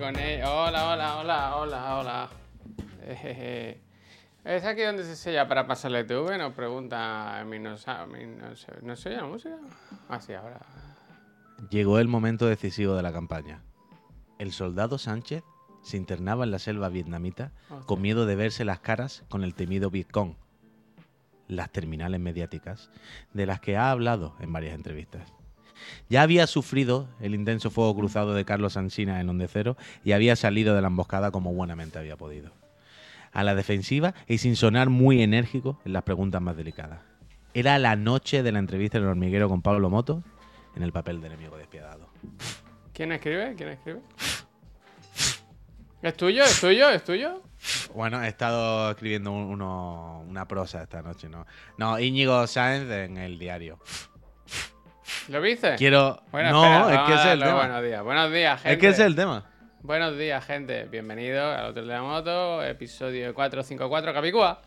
con. Hola, hola, hola, hola, hola. Jejeje. ¿Es aquí donde se sella para pasarle TV? Nos pregunta mi no, mi no, sé, ¿no se oye la música? Ah, sí, ahora. Llegó el momento decisivo de la campaña. El soldado Sánchez se internaba en la selva vietnamita Hostia. con miedo de verse las caras con el temido Bitcoin, las terminales mediáticas, de las que ha hablado en varias entrevistas. Ya había sufrido el intenso fuego cruzado de Carlos Ansina en Onde Cero y había salido de la emboscada como buenamente había podido. A la defensiva y sin sonar muy enérgico en las preguntas más delicadas. Era la noche de la entrevista en el hormiguero con Pablo Moto en el papel de enemigo despiadado. ¿Quién escribe? ¿Quién escribe? ¿Es tuyo? ¿Es tuyo? ¿Es tuyo? Bueno, he estado escribiendo uno- una prosa esta noche, ¿no? No, Íñigo Sáenz en el diario. ¿Lo viste? Quiero. Bueno, no, espera, es que es el tema. Buenos días, buenos días, gente. Es que es el tema. Buenos días, gente. Bienvenidos al Hotel de la Moto, episodio 454 Capicúa.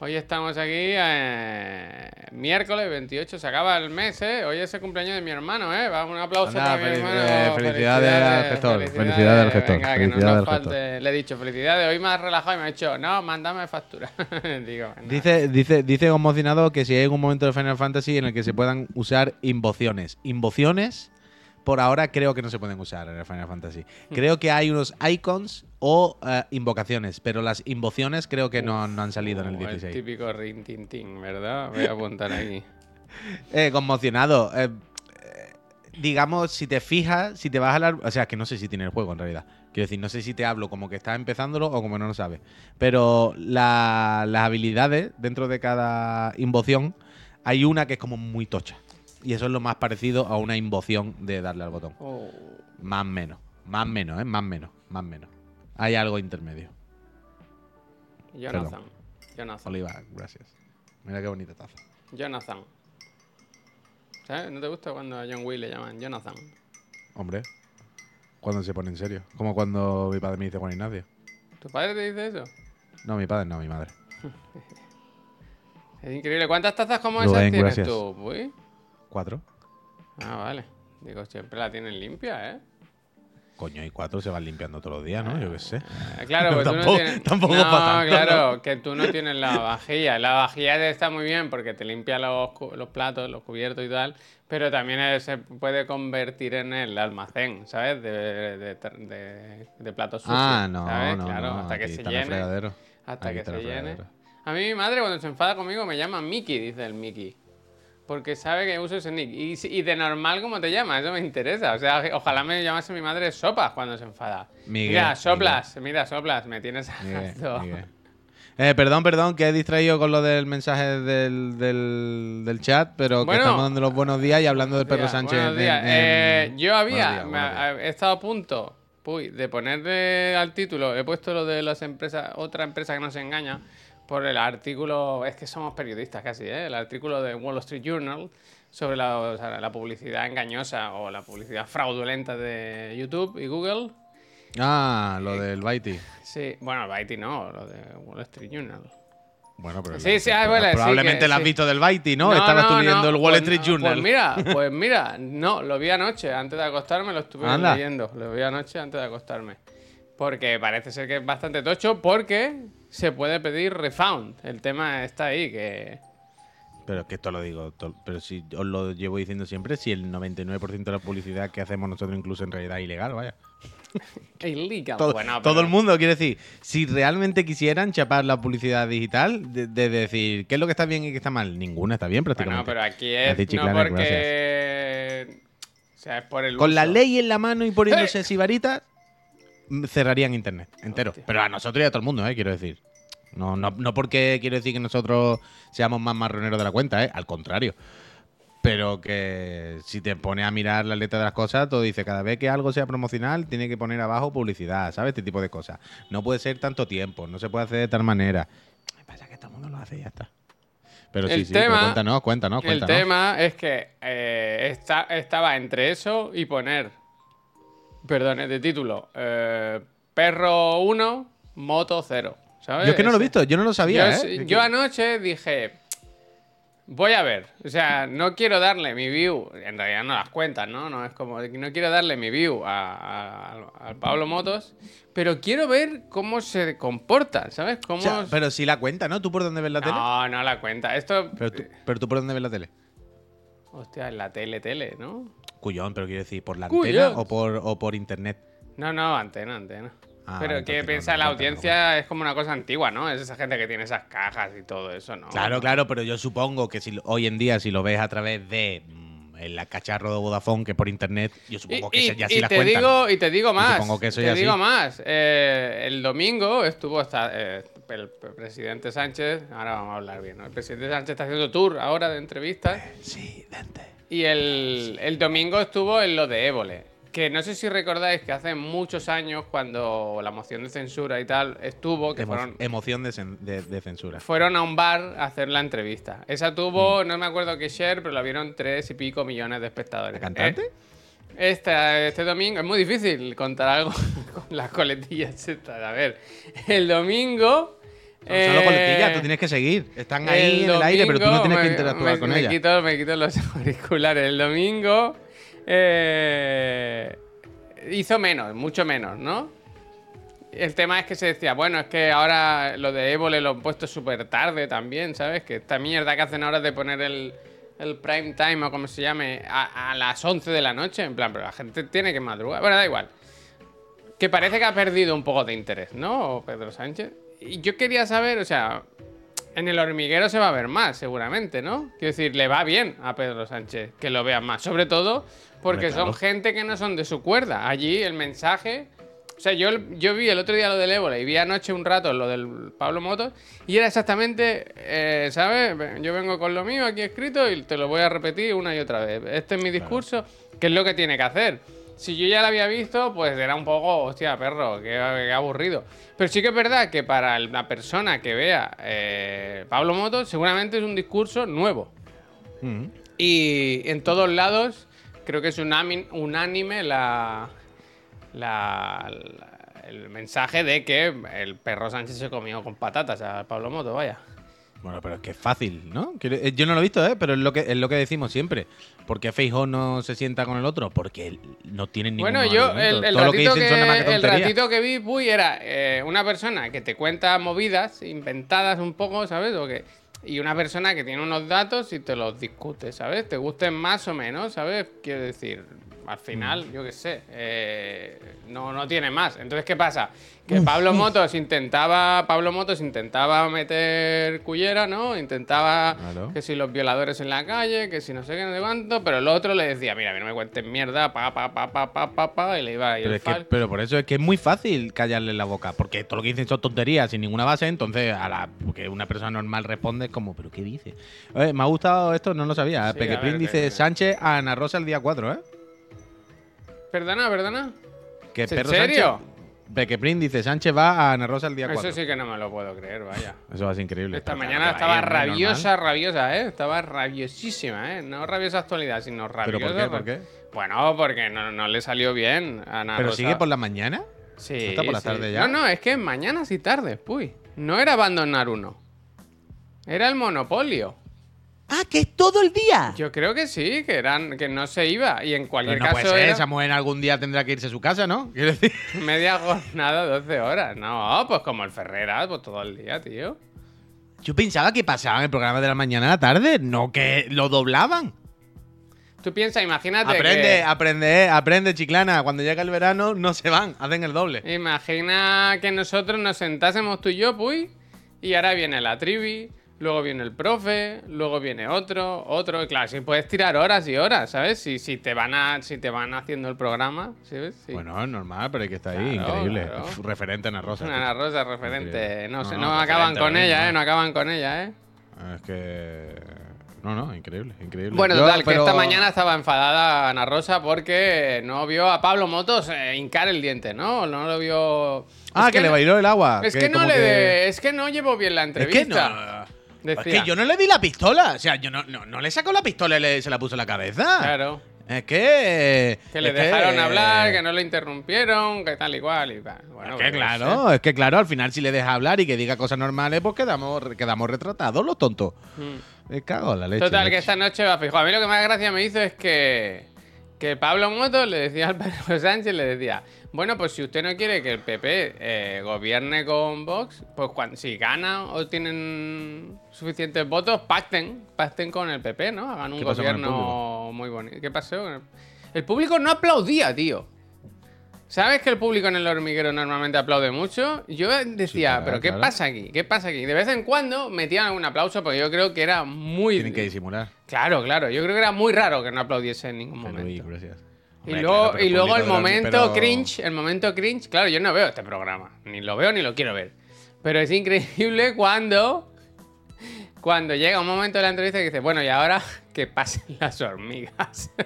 Hoy estamos aquí, eh, miércoles 28, se acaba el mes, ¿eh? Hoy es el cumpleaños de mi hermano, ¿eh? Vamos, un aplauso Anda, para mi hermano. eh, felicidades al gestor, felicidades al gestor, Venga, que felicidades no gestor. falte. Le he dicho felicidades. Hoy me ha relajado y me ha dicho, no, mándame factura. Digo. Dice, dice, dice conmocionado que si hay algún momento de Final Fantasy en el que se puedan usar invociones. Invociones, por ahora creo que no se pueden usar en el Final Fantasy. Hmm. Creo que hay unos icons o eh, invocaciones, pero las invociones creo que no, no han salido en el Uh, 16. típico rin tin tin, ¿verdad? Voy a apuntar aquí. Eh, conmocionado. eh, eh, digamos, si te fijas, si te vas a hablar. O sea, que no sé si tiene el juego en realidad. Quiero decir, no sé si te hablo como que estás empezándolo o como no lo sabes. Pero la- las habilidades dentro de cada invoción, hay una que es como muy tocha. Y eso es lo más parecido a una invoción de darle al botón. Oh, Más menos. Más menos, ¿eh? Más menos. Más menos. Hay algo intermedio. Jonathan. Jonathan. Oliva, gracias. Mira qué bonita taza. Jonathan. ¿Sabes? ¿No te gusta cuando a John Will le llaman Jonathan? Hombre. Cuando se pone en serio. Como cuando mi padre me dice Juan Ignacio. ¿Tu padre te dice eso? No, mi padre no, mi madre. Es increíble. ¿Cuántas tazas como esas tienes gracias. tú? Uy. ¿Cuatro? Ah, vale. Digo, siempre la tienen limpia, ¿eh? Coño, y cuatro se van limpiando todos los días, ¿no? Yo qué sé. Eh, Claro, pues tú Tampoco- no tienes... tampoco no, claro, que tú no tienes la vajilla. La vajilla está muy bien porque te limpia los, los platos, los cubiertos y tal, pero también se puede convertir en el almacén, ¿sabes? De, de, de- de platos sucios, Ah, no, ¿sabes? no, Claro, no, hasta que se llene. fregadero. Hasta Aquí que se llene. A mí mi madre cuando se enfada conmigo me llama Mickey, dice el Mickey. Porque sabe que uso ese nick. Y, de normal, ¿cómo te llama? Eso me interesa. O sea, ojalá me llamase mi madre Sopas cuando se enfada. Miguel, mira, soplas, mira, soplas, me tienes harto. Eh, perdón, perdón, que he distraído con lo del mensaje del, del, del chat, pero Bueno. que estamos dando los buenos días y hablando del perro Días, Sánchez. buenos en- días. en- Eh, yo había, días, me- he estado a punto uy, de ponerle al título, he puesto lo de las empresas, otra empresa que nos engaña, por el artículo, es que somos periodistas casi, ¿eh? el artículo de Wall Street Journal sobre la, o sea, la publicidad engañosa o la publicidad fraudulenta de YouTube y Google. Ah, lo del Baiti. Sí, bueno, el Baiti no, lo de Wall Street Journal. Bueno, pero Sí, sí, ah, vale, sí, probablemente que lo has sí. visto del Baiti, ¿no? Estabas tú leyendo el Wall pues Street no, Journal. Pues mira, pues mira, no, lo vi anoche, antes de acostarme, lo estuve Anda. leyendo. Lo vi anoche antes de acostarme. Porque parece ser que es bastante tocho, porque se puede pedir refund. El tema está ahí, que. Pero es que esto lo digo, pero si os lo llevo diciendo siempre, si el 99% de la publicidad que hacemos nosotros incluso en realidad es ilegal, vaya. Illegal. Todo, Bueno, todo pero- el mundo quiere decir, si realmente quisieran chapar la publicidad digital, de, de decir qué es lo que está bien y qué está mal, ninguna está bien Bueno, prácticamente. pero aquí es. No porque. O sea, es por el. Con la ley en la mano y poniéndose sibaritas, mm, cerrarían internet entero. Hostia. Pero a nosotros y a todo el mundo, eh, quiero decir. No, no, no porque quiero decir que nosotros seamos más marroneros de la cuenta, eh, al contrario. Pero que si te pones a mirar la letra de las cosas, todo dice, cada vez que algo sea promocional, tiene que poner abajo publicidad, ¿sabes? Este tipo de cosas. No puede ser tanto tiempo, no se puede hacer de tal manera. Me pasa que todo el mundo lo hace y ya está. Pero sí, El sí, pero tema- cuéntanos, cuéntanos, El tema es que eh, está, estaba entre eso y poner, perdón, de título, eh, perro 1, moto 0. ¿sabes? Yo es que no lo he visto, yo no lo sabía, yo, ¿eh? yo anoche dije, Voy a ver. O sea, no quiero darle mi view. En realidad no las cuentas, ¿no? No es como. No quiero darle mi view a, al Pablo Motos. Pero quiero ver cómo se comporta, ¿sabes? Cómo. O sea, pero si la cuenta, ¿no? ¿Tú por dónde ves la tele? no, no la cuenta. Esto. Pero tú, pero tú por dónde ves la tele. Hostia, en la tele, tele, ¿no? Cuyón, pero quiero decir, ¿por la Cuyón. antena o por, o por internet? No, no, antena, antena. Ah, pero que piensa, no la no audiencia es como una cosa antigua, ¿no? Es esa gente que tiene esas cajas y todo eso, ¿no? Claro, claro, pero yo supongo que si hoy en día, si lo ves a través de mm, el cacharro de Vodafone, que por internet, yo Y, supongo que y- ya y sí las te cuentan. digo, y te digo más. supongo que eso te ya digo sí. más. eh, el domingo estuvo hasta, eh, el presidente Sánchez. Ahora vamos a hablar bien, ¿no? El presidente Sánchez está haciendo tour ahora de entrevistas. Sí, Dante. Y el, el domingo estuvo en lo de Évole. Que no sé si recordáis que hace muchos años, cuando la moción de censura y tal estuvo, que Emo- fueron, Emoción de, de- de censura. fueron a un bar a hacer la entrevista. Esa tuvo, Mm. no me acuerdo qué share, pero la vieron tres y pico millones de espectadores. ¿La cantante? Eh, esta- este domingo, es muy difícil contar algo con las coletillas estas. A ver, el domingo. Son solo eh, tú tienes que seguir. Están ahí en el aire, pero tú no tienes que interactuar me- con me ellas. Quito, me quito los auriculares. El domingo eh, hizo menos, mucho menos, ¿no? El tema es que se decía, bueno, es que ahora lo de Évole lo han puesto súper tarde también, ¿sabes? Que esta mierda que hacen ahora de poner el, el prime time o como se llame a, a las 11 de la noche, en plan, pero la gente tiene que madrugar. Bueno, da igual. Que parece que ha perdido un poco de interés, ¿no? Pedro Sánchez. Y yo quería saber, o sea, en el hormiguero se va a ver más, seguramente, ¿no? Quiero decir, le va bien a Pedro Sánchez que lo vean más. Sobre todo porque claro. son gente que no son de su cuerda. Allí el mensaje. O sea, yo, yo vi el otro día lo del ébola y vi anoche un rato lo del Pablo Motos y era exactamente, eh, ¿sabes? Yo vengo con lo mío aquí escrito y te lo voy a repetir una y otra vez. Este es mi discurso, que es lo que tiene que hacer. Si yo ya lo había visto, pues era un poco, hostia, perro, qué, qué aburrido. Pero sí que es verdad que para la persona que vea eh, Pablo Motos, seguramente es un discurso nuevo. Mm. Y en todos lados creo que es unánime la, la- la- el mensaje de que el perro Sánchez se comió con patatas a Pablo Moto, vaya. Bueno, pero es que es fácil, ¿no? Eh, Yo no lo he visto, ¿eh? Pero es lo que, es lo que decimos siempre. ¿Por qué Feijóo no se sienta con el otro? Porque no tiene ningún Bueno, yo el, que, que ratito que vi, Puy, era eh, una persona que te cuenta movidas inventadas un poco, ¿sabes? O que, y una persona que tiene unos datos y te los discute, ¿sabes? Te gusten más o menos, ¿sabes? Quiero decir, al final, Mm. yo qué sé, eh, no, no tiene más. Entonces, ¿qué pasa? Que Pablo Motos intentaba, Pablo Motos intentaba meter cullera, ¿no? Intentaba Claro. que si los violadores en la calle, que si no sé qué, no sé cuánto, pero el otro le decía, mira, a mí no me cuentes mierda, pa, pa, pa, pa, pa, pa, pa, y le iba a ir Pero, es que- pero por eso es que es muy fácil callarle la boca. Porque todo lo que dicen son tonterías sin ninguna base. Entonces, a la porque una persona normal responde es como, ¿pero qué dice? Oye, me ha gustado esto, no lo sabía. Sí, dice que- Sánchez a Ana Rosa el día 4, ¿eh? Perdona, perdona. Que ¿En Perro serio? Sánchez- Peque Prin dice Sánchez va a Ana Rosa el día 4. Eso sí que no me lo puedo creer, vaya. Eso va a ser increíble. Esta mañana estaba rabiosa, rabiosa, ¿eh? Estaba rabiosísima, ¿eh? No rabiosa actualidad, sino rabiosa. ¿Pero por qué? ¿Por qué? Bueno, porque no, no le salió bien a Ana ¿Pero Rosa. sigue por la mañana? Sí, ¿No está por la sí. tarde ya? No, no, es que mañanas y tardes, puy. No era abandonar uno. Era el monopolio. Ah, que es todo el día. Yo creo que sí, que eran, que no se iba. Y en Pero cualquier no caso puede ser, era esa mujer algún día tendrá que irse a su casa, ¿no? Quiero decir. media jornada, 12 horas. No, pues como el Ferreras, pues todo el día, tío. Yo pensaba que pasaban el programa de la mañana a la tarde, no que lo doblaban. Tú piensas, imagínate Aprende, que... aprende, aprende, chiclana. Cuando llega el verano no se van, hacen el doble. Imagina que nosotros nos sentásemos tú y yo, puy, y ahora viene la trivi, luego viene el profe, luego viene otro, otro. Y claro, si puedes tirar horas y horas, ¿sabes? Si, si, te, van a, si te van haciendo el programa, ¿sabes? Sí. Bueno, es normal, pero hay que estar ahí, Claro, increíble. claro. Uf, referente a Ana Rosa. Ana Rosa, referente. No, No, sé, no, acaban con ella, ¿eh? No acaban con ella, ¿eh? Es que. No, no, increíble, increíble. Bueno, Yo- total, que esta mañana estaba enfadada Ana Rosa porque no vio a Pablo Motos eh, hincar el diente, ¿no? No lo vio... Ah, que, le bailó el agua. Es que, no le que- es que no llevo bien la Es entrevista. que no. Es que yo no le vi la pistola. O sea, yo no, no, no le sacó la pistola y le- se la puso en la cabeza. Claro. Es que. Que le dejaron hablar, que no le interrumpieron, que tal y cual. Y tal. Bueno, es que claro, es que claro, al final si le deja hablar y que diga cosas normales, pues quedamos, quedamos retratados los tontos. mm. Me cago en la leche. Total, que esta noche va fijo. A mí lo que más gracia me hizo es que, que Pablo Moto le decía al Pedro Sánchez, le decía, bueno, pues si usted no quiere que el PP eh, gobierne con Vox, pues cuando, si ganan o tienen suficientes votos, pacten, pacten con el PP, ¿no? Hagan un ¿Qué pasó con el gobierno muy bonito. ¿Qué pasó? El público no aplaudía, tío. ¿Sabes que el público en el hormiguero normalmente aplaude mucho? Yo decía, claro, pero ¿qué claro. pasa aquí? ¿Qué pasa aquí? De vez en cuando metían algún aplauso porque yo creo que era muy... Tienen que disimular. Claro, claro. Yo creo que era muy raro que no aplaudiese en ningún momento. uy, gracias. Y luego, claro, y luego el momento pero- cringe, el momento cringe, claro, yo no veo este programa, ni lo veo ni lo quiero ver. Pero es increíble cuando cuando llega un momento de la entrevista que dice, bueno, y ahora que pasen las hormigas.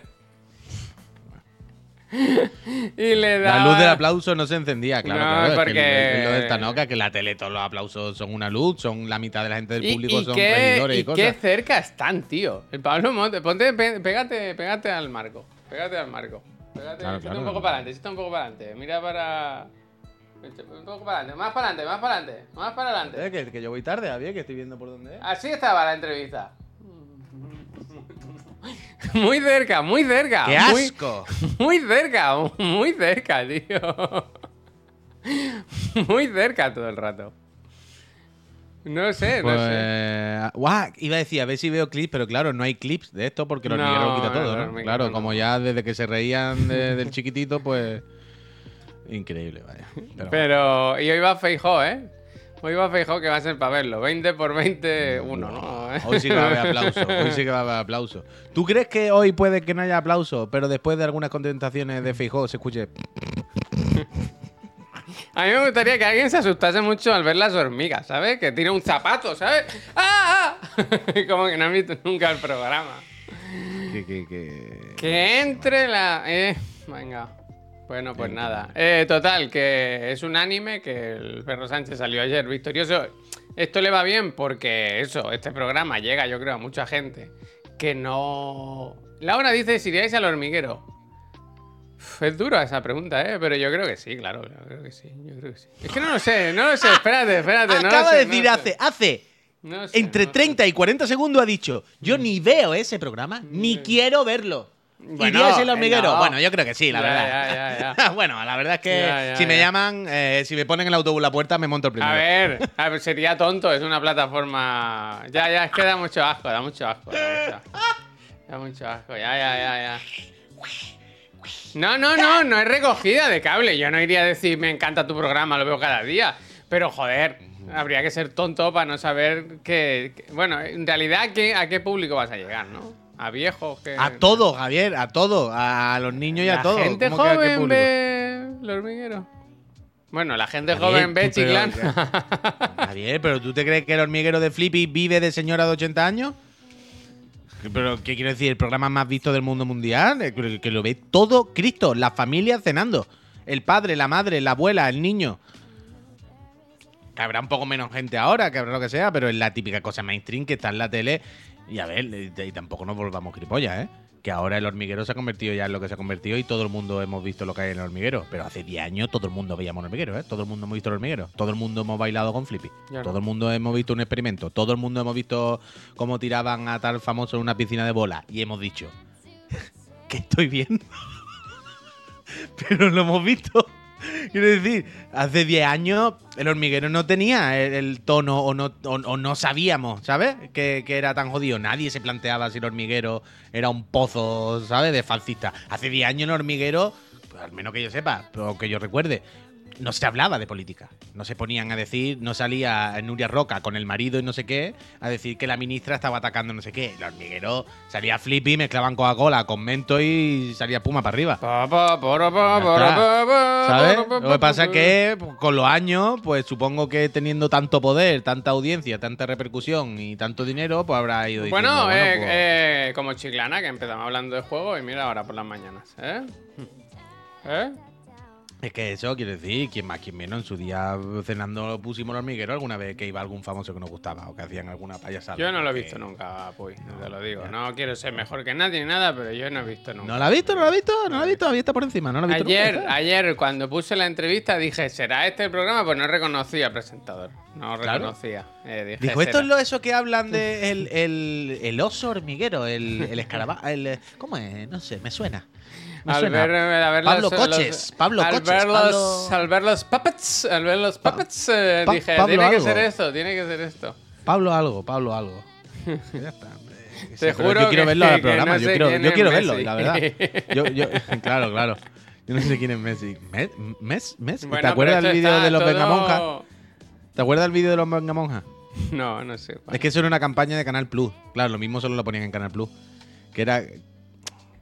y le da La luz del aplauso no se encendía, claro. No, claro, es que porque- es lo del Tanoca, que la tele todos los aplausos son una luz, son la mitad de la gente del Y, público y son qué, regidores y, y cosas. qué cerca están, tío. El Pablo Monte, ponte, pégate, pégate al marco. Pégate al marco. Pégate, Claro, un poco para adelante, un poco para adelante. Mira para. Un poco para adelante, más para adelante, más para adelante, más para adelante. Eh, que, que yo voy tarde, Javier, que estoy viendo por dónde es. Así estaba la entrevista. Muy cerca, muy cerca. ¡Qué muy- asco! Muy cerca, muy cerca, tío. Muy cerca todo el rato. No sé, Pues, no sé. guau, iba a decir, a ver si veo clips, pero claro, no hay clips de esto porque el No, lo quita todo, ¿no? Claro, como ya desde que se reían de- del chiquitito, pues. Increíble, vaya. Pero, Pero, y hoy va Feijó, ¿eh? Hoy va Feijó que va a ser para verlo. 20 por 20, uno, ¿no? Hoy sí que va a haber aplauso. Hoy sí que va a haber aplauso. ¿Tú crees que hoy puede que no haya aplauso, pero después de algunas contestaciones de Feijó se escuche? A mí me gustaría que alguien se asustase mucho al ver las hormigas, ¿sabes? Que tire un zapato, ¿sabes? ¡Ah! ah! Como que no han visto nunca el programa. Que, que, que... Que entre la. Eh, venga. Bueno, pues nada. Eh, total, que es un anime que el Perro Sánchez salió ayer victorioso. Esto le va bien porque eso, este programa llega, yo creo, a mucha gente que no. Laura dice: si iríais al hormiguero. Uf, Es duro esa pregunta, ¿eh? Pero yo creo que sí, claro, yo creo que sí, yo creo que sí. Es que no lo sé, no lo sé, espérate, espérate. no lo Acaba sé, de no decir hace, hace No lo sé, entre no lo sé. 30 y 40 segundos ha dicho, yo ni veo ese programa, ni quiero verlo. Bueno, ¿Iríais al eh, hormiguero? no. Bueno, yo creo que sí, la Ya, verdad. ya, ya, bueno, la verdad es que si me llaman, eh, si me ponen el autobús a la puerta, me monto el primero. A ver, a ver, sería tonto, es una plataforma. Ya, ya, es que da mucho asco, da mucho asco. Da mucho asco, da mucho asco. ya, ya, ya, ya. No, no, no, no es recogida de cable. Yo no iría a decir, me encanta tu programa, lo veo cada día. Pero joder, habría que ser tonto para no saber que. que- bueno, en realidad, ¿a qué, ¿a qué público vas a llegar, no? ¿A viejos? Que... A todo, Javier, a todo. A los niños y a La todo. gente ¿Cómo que a qué joven ve el hormiguero. Bueno, la gente Javier, joven ve Chiclán. Javier, pero ¿tú te crees que el hormiguero de Flippy vive de señora de 80 años? ¿Pero qué quiero decir? ¿El programa más visto del mundo mundial? Eh, que lo ve todo Cristo, la familia cenando. El padre, la madre, la abuela, el niño. Que habrá un poco menos gente ahora, que habrá lo que sea, pero es la típica cosa mainstream que está en la tele. Y a ver, y, tampoco nos volvamos gripollas, ¿eh? Que ahora el hormiguero se ha convertido ya en lo que se ha convertido y todo el mundo hemos visto lo que hay en el hormiguero. Pero hace 10 años todo el mundo veíamos el hormiguero, ¿eh? Todo el mundo hemos visto el hormiguero. Todo el mundo hemos bailado con Flippy. No. Todo el mundo hemos visto un experimento. Todo el mundo hemos visto cómo tiraban a tal famoso en una piscina de bola. Y hemos dicho, ¿qué estoy viendo? Pero lo hemos visto. Quiero decir, hace 10 años el hormiguero no tenía el, tono o no, o no sabíamos, ¿sabes? Que, que era tan jodido. Nadie se planteaba si el hormiguero era un pozo, ¿sabes? De falsista. Hace 10 años el hormiguero, pues, al menos que yo sepa, o que yo recuerde, no se hablaba de política. No se ponían a decir, no salía Nuria Roca con el marido y no sé qué, a decir que la ministra estaba atacando no sé qué. El hormiguero salía flippy, mezclaban Coca-Cola con mento y salía puma para arriba. ¿Sabes? Lo que pa, pasa pa. es que pues, con los años, pues supongo que teniendo tanto poder, tanta audiencia, tanta repercusión y tanto dinero, pues habrá ido diciendo, Bueno, eh, pues, eh, como Chiclana, que empezamos hablando de juego y mira ahora por las mañanas, ¿eh? ¿Eh? Es que eso quiero decir, quien más, quien menos, en su día cenando pusimos el hormiguero alguna vez que iba algún famoso que nos gustaba o que hacían alguna payasada. Yo no lo he Que- visto nunca, pues, te lo digo. No quiero ser mejor que nadie ni nada, pero yo no he visto nunca. ¿No la has visto? ¿No la has visto? ¿No la has visto? Había está por encima, ¿no la has visto? Ayer, nunca? ayer, cuando puse la entrevista, dije, ¿será este el programa? Pues no reconocía al presentador. No Claro. reconocía. Eh, dije, Dijo, esto "Será". es lo eso que hablan de el, el, el oso hormiguero, el, el escarabajo, el... ¿Cómo es? No sé, me suena. Me Al suena. ver, al ver Pablo los- Coches, los- Pablo al Coches, Ver los, Pablo- Al ver los puppets, al ver los puppets, eh, Pa- dije, Pablo tiene que algo. ser esto, tiene que ser esto. Pablo algo, Pablo algo. ya está. Que sí, Te juro yo quiero que- verlo al que programa, no yo quiero, yo verlo, la verdad. Yo, yo, claro, claro. Yo no sé quién es Messi. ¿Mes? ¿Mes? ¿Mes? Bueno, ¿Te acuerdas del vídeo de los todo- Vengamonjas? ¿Te acuerdas del vídeo de los Vengamonjas? No, no sé. cuál. Es que eso era una campaña de Canal Plus. Claro, lo mismo solo lo ponían en Canal Plus. Que era.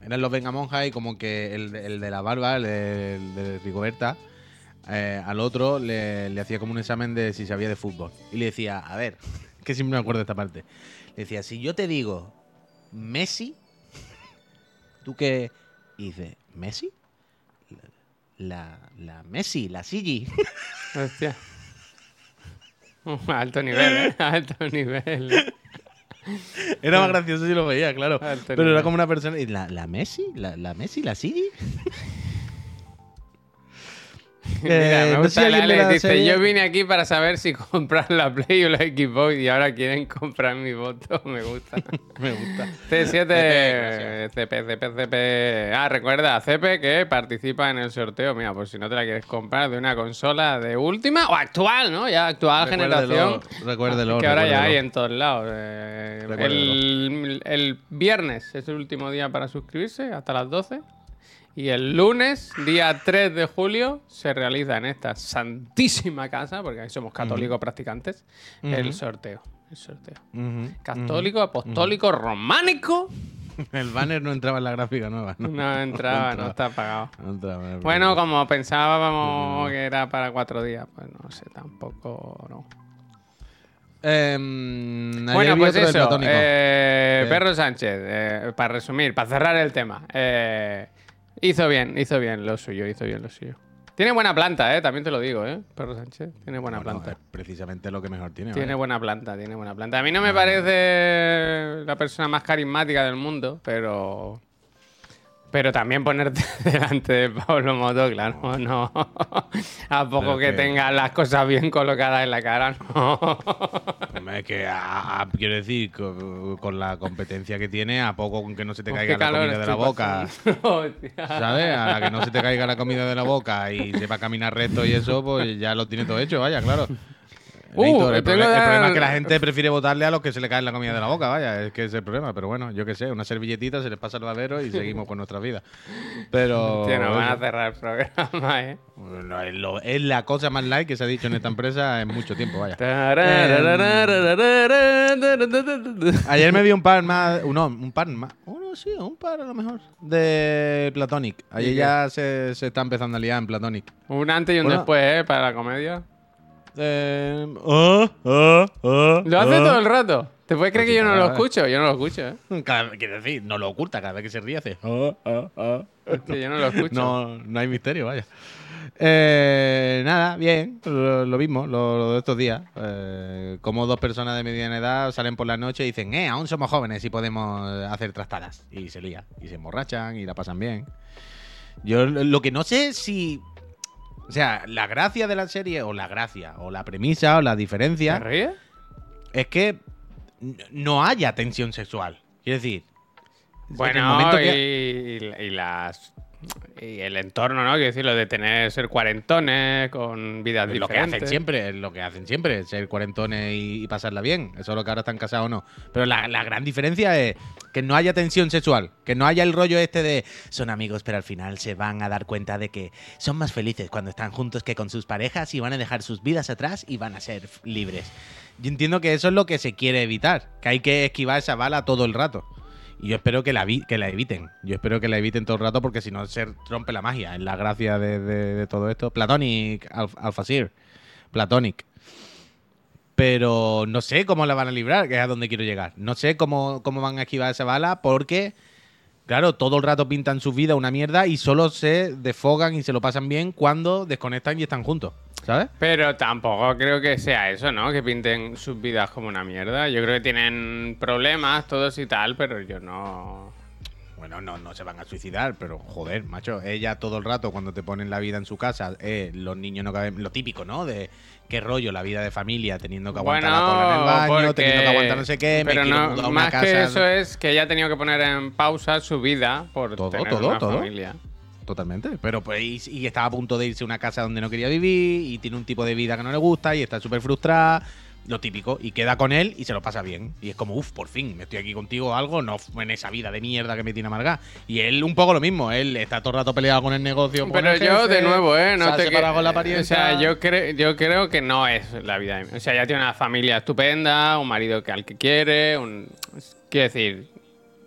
Eran los Vengamonjas y como que el, de- el de la barba, el de, el de Rigoberta, eh, al otro le, le hacía como un examen de si sabía de fútbol. Y le decía, a ver, que siempre me acuerdo de esta parte. Le decía, si yo te digo Messi, ¿tú qué? Y dice, ¿Messi? La, la Messi, la Sigi. Hostia. Alto nivel, ¿eh? Alto nivel. Era más gracioso si lo veía, claro. Alto Pero era como una persona. ¿y ¿La, la Messi? ¿La, la Messi? ¿La Sigi? Mira, Eh, me no sé gusta si la dice, serie. yo vine aquí para saber si comprar la Play o la Xbox y ahora quieren comprar mi voto. Me gusta. Me gusta. T7, CP, CP, CP. Ah, recuerda, CP que participa en el sorteo. Mira, por si no te la quieres comprar de una consola de última o actual, ¿no? Ya actual Recuérdelo, generación. recuérdelo, Que ahora ya hay en todos lados. Eh, el viernes es el último día para suscribirse, hasta las 12. Y el lunes, día 3 de julio, se realiza en esta santísima casa, porque ahí somos católicos practicantes, el sorteo. El sorteo. Católico, apostólico, románico. El banner no entraba en la gráfica nueva. No, No entraba, no está pagado. No entraba, no Bueno, como pensábamos que era para cuatro días, pues no sé, tampoco no. Em, Bueno, pues eso. Eh. Perro Sánchez, eh, para resumir, para cerrar el tema. eh, hizo bien, hizo bien lo suyo, hizo bien lo suyo. Tiene buena planta, eh, también te lo digo, eh. Perro Sánchez, tiene buena Bueno, planta. es precisamente lo que mejor tiene. Tiene buena planta, tiene buena planta. A mí no me parece la persona más carismática del mundo, pero. Pero también ponerte delante de Pablo Moto, claro, no. A poco que que- tenga las cosas bien colocadas en la cara, no. Es que, a- a- quiero decir, co- con, la competencia que tiene, a poco con que no se te caiga la comida de la boca. pasando. ¿Sabes? A la que no se te caiga la comida de la boca y sepa caminar recto y eso, pues ya lo tiene todo hecho, vaya, claro. Uh, el, problema es que la gente prefiere votarle a los que se le cae la comida de la boca, vaya, es que es el problema. Pero bueno, yo qué sé, una servilletita, se les pasa el babero y seguimos con nuestra vida. Pero. Hostia, nos van a cerrar el programa, eh. Bueno, es, lo- es la cosa más like que se ha dicho en esta empresa en mucho tiempo, vaya. Ayer me vi un par más, uno, un par más, uno sí, un par a lo mejor, de Platonic. ¿Y Ayer ya se, se está empezando a liar en Platonic. Un antes y un Bueno. después, eh, para la comedia. Eh, ah, ah, ah, Lo hace ah. todo el rato. ¿Te puedes creer que yo no lo escucho? Yo no lo escucho, eh. Cada vez- quiero decir, no lo oculta, cada vez que se ríe hace. ah, ah, ah. Yo no lo escucho. No, no hay misterio, vaya. Eh, nada, bien, lo, lo mismo, lo, lo de estos días. Eh, como dos personas de mediana edad salen por la noche y dicen, eh, aún somos jóvenes y podemos hacer trastadas. Y se lía, y se emborrachan y la pasan bien. Yo lo que no sé si. O sea, la gracia de la serie, o la gracia, o la premisa, o la ¿Te diferencia, ríes? es que no haya tensión sexual. Quiero decir. en el Bueno, momento y, que- y las y el entorno, ¿no? Quiero decir, lo de tener ser cuarentones con vidas Es lo que diferentes. hacen siempre, es lo que hacen siempre, ser cuarentones y, y pasarla bien. Eso es lo que ahora están casados o no. Pero la, la gran diferencia es que no haya tensión sexual, que no haya el rollo este de son amigos, pero al final se van a dar cuenta de que son más felices cuando están juntos que con sus parejas y van a dejar sus vidas atrás y van a ser libres. Yo entiendo que eso es lo que se quiere evitar, que hay que esquivar esa bala todo el rato. Y yo espero que la, eviten. Yo espero que la eviten todo el rato porque si no se rompe la magia. Es la gracia de, todo esto. Platonic, Alf- Alphasir. Platonic. Pero no sé cómo la van a librar, que es a donde quiero llegar. No sé cómo, cómo van a esquivar esa bala porque, claro, todo el rato pintan su vida una mierda y solo se desfogan y se lo pasan bien cuando desconectan y están juntos, ¿sabes? Pero tampoco creo que sea eso, ¿no? Que pinten sus vidas como una mierda. Yo creo que tienen problemas todos y tal, pero yo no... Bueno, no, no se van a suicidar, pero joder, macho, ella todo el rato cuando te ponen la vida en su casa, eh, los niños no caben, lo típico, ¿no? De qué rollo la vida de familia, teniendo que aguantar la cola en el baño, porque- teniendo que aguantar no sé qué, me Pero quiero no, mudar una más casa. que eso es que ella ha tenido que poner en pausa su vida por Todo, tener todo, una todo. familia. Totalmente. Pero pues y, y estaba a punto de irse a una casa donde no quería vivir y tiene un tipo de vida que no le gusta y está súper frustrada. Lo típico. Y queda con él y se lo pasa bien. Y es como, uff, por fin, me estoy aquí contigo o algo, no en esa vida de mierda que me tiene amargada. Y él un poco lo mismo. Él está todo el rato peleado con el negocio. Pero el yo, jefe, de nuevo, ¿eh? No te que- con la O parienta. sea, yo, cre- yo creo que no es la vida. de- O sea, ella tiene una familia estupenda, un marido que al que quiere, un... Quiero decir,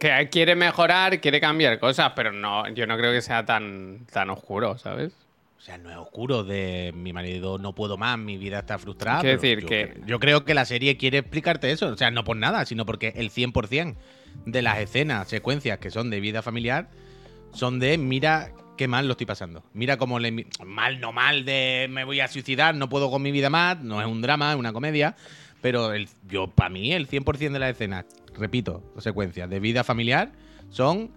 que quiere mejorar, quiere cambiar cosas, pero no, yo no creo que sea tan, tan oscuro, ¿sabes? O sea, no es oscuro de mi marido no puedo más, mi vida está frustrada. Quiero decir yo, que- yo creo que la serie quiere explicarte eso. O sea, no por nada, sino porque el 100% de las escenas, secuencias que son de vida familiar, son de mira qué mal lo estoy pasando. Mira cómo le... Mal, no mal de me voy a suicidar, no puedo con mi vida más. No es un drama, es una comedia. Pero el, yo, para mí, el 100% de las escenas, repito, secuencias de vida familiar, son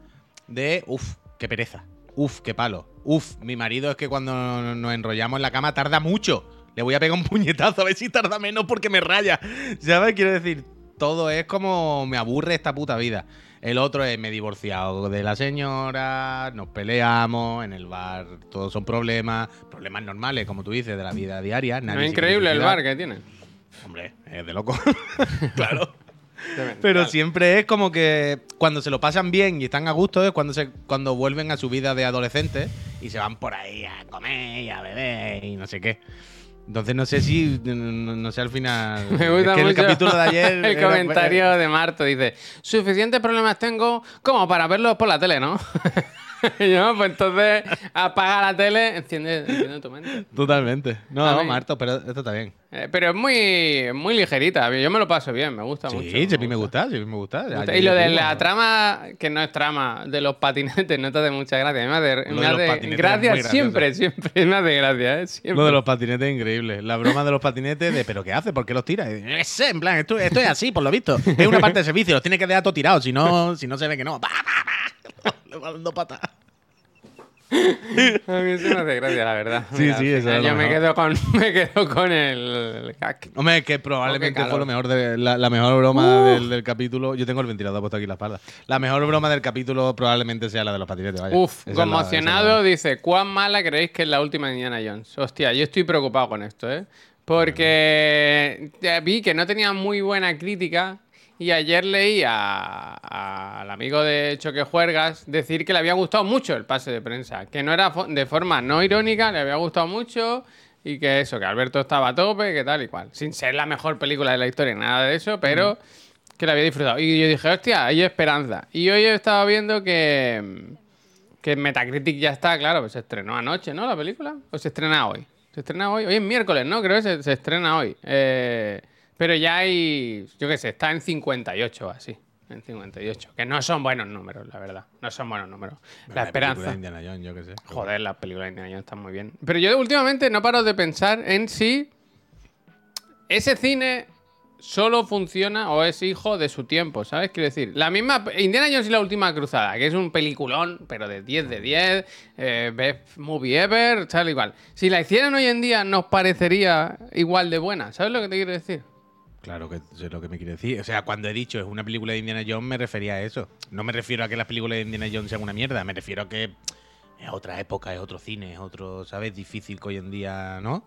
de, uff, qué pereza, uff, qué palo, uff, mi marido es que cuando nos enrollamos en la cama tarda mucho. Le voy a pegar un puñetazo a ver si tarda menos porque me raya. ¿Sabes? Quiero decir, todo es como me aburre esta puta vida. El otro es me he divorciado de la señora, nos peleamos, en el bar todos son problemas, problemas normales, como tú dices, de la vida diaria. No es increíble el bar que tiene. Hombre, es de loco. claro. Pero siempre es como que cuando se lo pasan bien y están a gusto es cuando se cuando vuelven a su vida de adolescente y se van por ahí a comer y a beber y no sé qué. Entonces no sé si no, no sé al final. Me gusta es que mucho el capítulo de ayer el era- comentario de Marto. Dice, suficientes problemas tengo como para verlos por la tele, ¿no? Yo, pues entonces apaga la tele, enciende, enciende tu mente. Totalmente. No, no, Marto, pero esto está bien. Eh, pero es muy, muy ligerita. Yo me lo paso bien, me gusta Sí, mucho. sí, a mí me gusta, a mí me gusta. Y lo de la trama, que no es trama, de los patinetes, no te hace mucha gracia. Me hace, me hace gracia siempre, siempre. Me hace gracia, ¿eh? Siempre. Lo de los patinetes es increíble. La broma de los patinetes de ¿pero qué hace? ¿Por qué los tira? Y, "Eh, sé, en plan, esto, esto es así, por lo visto. Es una parte de servicio, los tiene que dejar todo tirado, si no, si no se ve que no. ¡Pa, pa, pa! Le va dando patas. A mí eso me hace gracia, la verdad. Sí, Mira, sí, eso es Yo me quedo con, me quedo con el, el hack. Hombre, que probablemente fue lo mejor de, la, la mejor broma del, del capítulo. Yo tengo el ventilador puesto aquí en la espalda. La mejor broma del capítulo probablemente sea la de los patinetes, vaya. Uf, Esa es la- conmocionado es dice, ¿cuán mala creéis que es la última de Indiana Jones? Hostia, yo estoy preocupado con esto, ¿eh? Porque ya vi que no tenía muy buena crítica y ayer leí a- a- al amigo de Choque Juergas decir que le había gustado mucho el pase de prensa, que no era de forma no irónica, le había gustado mucho y que eso, que Alberto estaba a tope, que tal y cual. Sin ser la mejor película de la historia, nada de eso, pero que la había disfrutado. Y yo dije, hostia, hay esperanza. Y hoy he estado viendo que... Que Metacritic ya está, claro, pues se estrenó anoche, ¿no? La película. ¿O se estrena hoy? Se estrena hoy. Hoy es miércoles, ¿no? Creo que se, se estrena hoy. Eh, pero ya hay. Yo qué sé, está en 58 o así. En 58. Que no son buenos números, la verdad. No son buenos números. una La película esperanza. de Indiana Jones, yo qué sé. Joder, las películas de Indiana Jones están muy bien. Pero yo últimamente no paro de pensar en si ese cine solo funciona o es hijo de su tiempo, ¿sabes? Quiero decir, la misma Indiana Jones y la última cruzada, que es un peliculón, pero de 10 de 10, eh, best movie ever, tal igual. Si la hicieran hoy en día, nos parecería igual de buena, ¿sabes lo que te quiero decir? Claro que sé lo que me quiere decir. O sea, cuando he dicho es una película de Indiana Jones, me refería a eso. No me refiero a que las películas de Indiana Jones sean una mierda, me refiero a que es otra época, es otro cine, es otro, ¿sabes? Difícil que hoy en día, ¿no?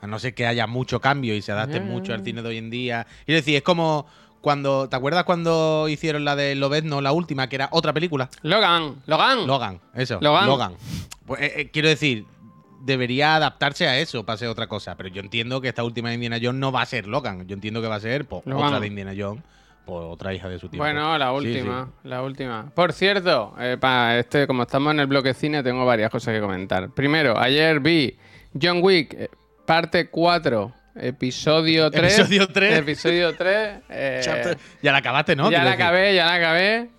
A no ser que haya mucho cambio y se adapte ya, mucho al cine de hoy en día. Es decir, es como cuando. ¿Te acuerdas cuando hicieron la de Lobezno, la última, que era otra película? Logan, Logan. Logan, eso. Logan. Pues, eh, eh, quiero decir, debería adaptarse a eso para ser otra cosa. Pero yo entiendo que esta última de Indiana Jones no va a ser Logan. Yo entiendo que va a ser pues, otra de Indiana Jones, por otra hija de su tiempo. Bueno, la Sí, última, la última. Por cierto, eh, pa, este, como estamos en el bloque cine, tengo varias cosas que comentar. Primero, ayer vi John Wick, eh, parte 4, episodio 3. Episodio tres. Episodio 3. eh, Ya la acabaste, ¿no? ya la acabé, ya la acabé.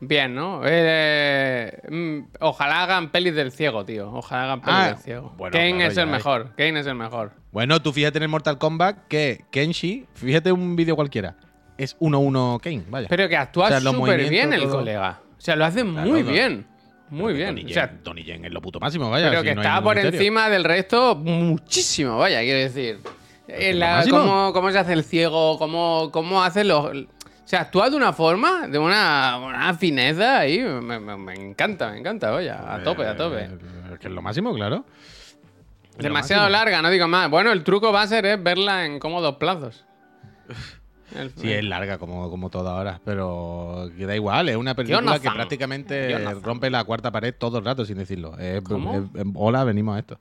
Bien, ¿no? Eh, mm, ojalá hagan pelis del ciego, tío. Ojalá hagan pelis Ah, del ciego. bueno, Kane claro, es el mejor. Kane es el mejor. Bueno, tú fíjate en el Mortal Kombat que Kenshi, fíjate un vídeo cualquiera, es 1-1 Kane, vaya. Pero que actúa O sea, los súper bien el todo. colega. O sea, lo hace Claro, muy bien. Muy bien. Donnie O sea, Yen- Donnie Yen es lo puto máximo, vaya. pero si que no está por misterio. encima del resto muchísimo, vaya, quiero decir. Eh, la- cómo, cómo se hace el ciego, cómo, cómo hace los... O sea, actúa de una forma, de una, una fineza ahí. Me, me- me encanta, me encanta, vaya. A tope, a tope. Eh, que es lo máximo, claro. Es Demasiado máximo. larga, no digo más. Bueno, el truco va a ser es verla en cómodos plazos. El- Sí, es larga como, como toda ahora, pero da igual, es una película que prácticamente rompe la cuarta pared todo el rato sin decirlo. Es- es- es- hola, venimos a esto.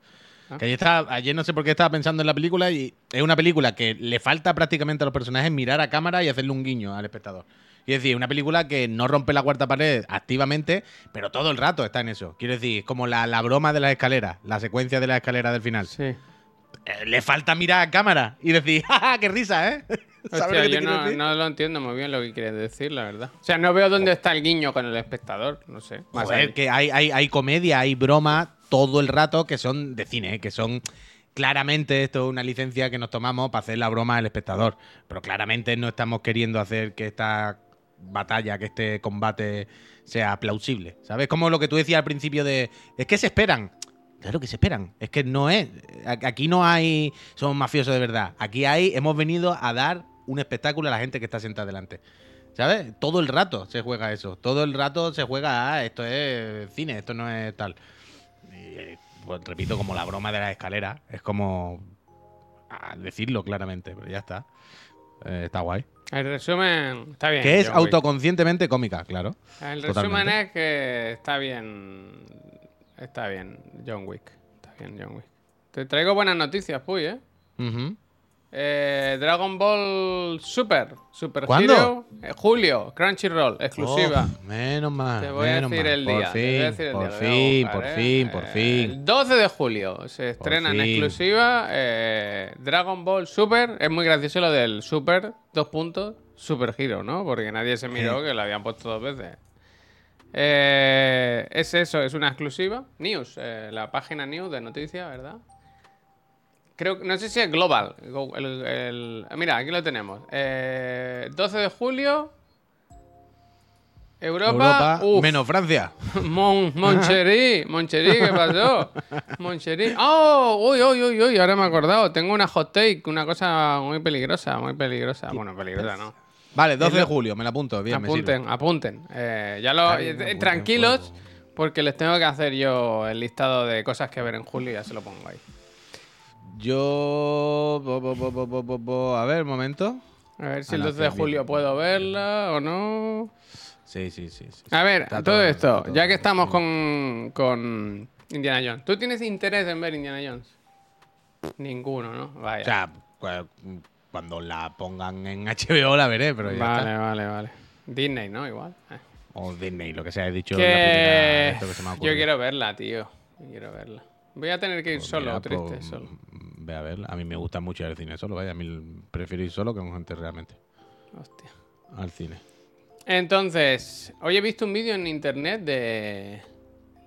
Ah. Que ayer, estaba- ayer no sé por qué estaba pensando en la película y es una película que le falta prácticamente a los personajes mirar a cámara y hacerle un guiño al espectador. Y es decir, una película que no rompe la cuarta pared activamente, pero todo el rato está en eso. Quiero decir, es como la, la broma de las escaleras, la secuencia de las escaleras del final. Sí. Eh, le falta mirar a cámara y decir, ¡ja, qué risa, eh! ¿Sabes Hostia, lo que te yo no, decir? no lo entiendo muy bien lo que quieres decir, la verdad. O sea, no veo dónde está el guiño con el espectador, no sé. Más Joder, que hay, hay, hay comedia, hay broma todo el rato que son de cine, ¿eh? que son claramente esto es una licencia que nos tomamos para hacer la broma al espectador. Pero claramente no estamos queriendo hacer que esta batalla, que este combate sea plausible. ¿Sabes? Como lo que tú decías al principio de. Es que se esperan. Claro que se esperan. Es que no es. Aquí no hay. Somos mafiosos de verdad. Aquí hay. Hemos venido a dar un espectáculo a la gente que está sentada delante. ¿Sabes? Todo el rato se juega eso. Todo el rato se juega, ah, esto es cine, esto no es tal. Eh, pues, repito, como la broma de la escalera. Es como decirlo claramente, pero ya está. Eh, está guay. El resumen está bien. Que es autoconscientemente cómica, claro. El totalmente. resumen es que está bien. Está bien, John Wick. Está bien, John Wick. Te traigo buenas noticias, Puy, ¿eh? Ujú. Eh, Dragon Ball Super. Super ¿Cuándo? Hero. eh, julio, Crunchyroll, exclusiva. Oh, menos mal. Te voy a menos decir mal. el Por día. te voy a fin, decir el por día, fin, por ¿eh? fin, por fin. El 12 de julio se estrena en fin. exclusiva eh, Dragon Ball Super. Es muy gracioso lo del Super, dos puntos, Super Hero, ¿no? Porque nadie se miró que lo habían puesto dos veces. Es eso, es una exclusiva. News, la página News de noticias, ¿verdad? Creo, no sé si es global. Go- el- el- mira, aquí lo tenemos. Eh, 12 de julio. Europa. Europa, menos Francia. Mon, Moncherí, Moncherí, ¿qué pasó? Moncherí. ¡Oh! Uy, uy, uy, uy, ahora me he acordado. Tengo una hot take, una cosa muy peligrosa, muy peligrosa. Bueno, peligrosa, ¿no? Vale, 12 de julio, me la apunto. Bien, me apunten, apunten. Eh, ya lo, Ay, eh, tranquilos, porque les tengo que hacer yo el listado de cosas que ver en julio y ya se lo pongo ahí. Yo. bo- bo- bo- A ver, un momento. A ver si A el la 12 de julio puedo verla o no. Sí, sí, sí. sí. A ver, Está todo, todo- esto, todo ya que estamos con, con Indiana Jones. ¿Tú tienes interés en ver Indiana Jones? Ninguno, ¿no? Vaya. O sea, cu- cuando la pongan en HBO la veré, pero ya vale, está. vale, vale. Disney, ¿no? Igual. Eh. O Disney, lo que sea, he dicho. en la Que que se me ha yo quiero verla, tío. Quiero verla. Voy a tener que ir Pues solo, mira, triste, pues, solo. Ve a verla. A mí me gusta mucho ir al cine solo, vaya. A mí prefiero ir solo que con gente realmente. Hostia. Al cine. Entonces, hoy he visto un vídeo en internet de,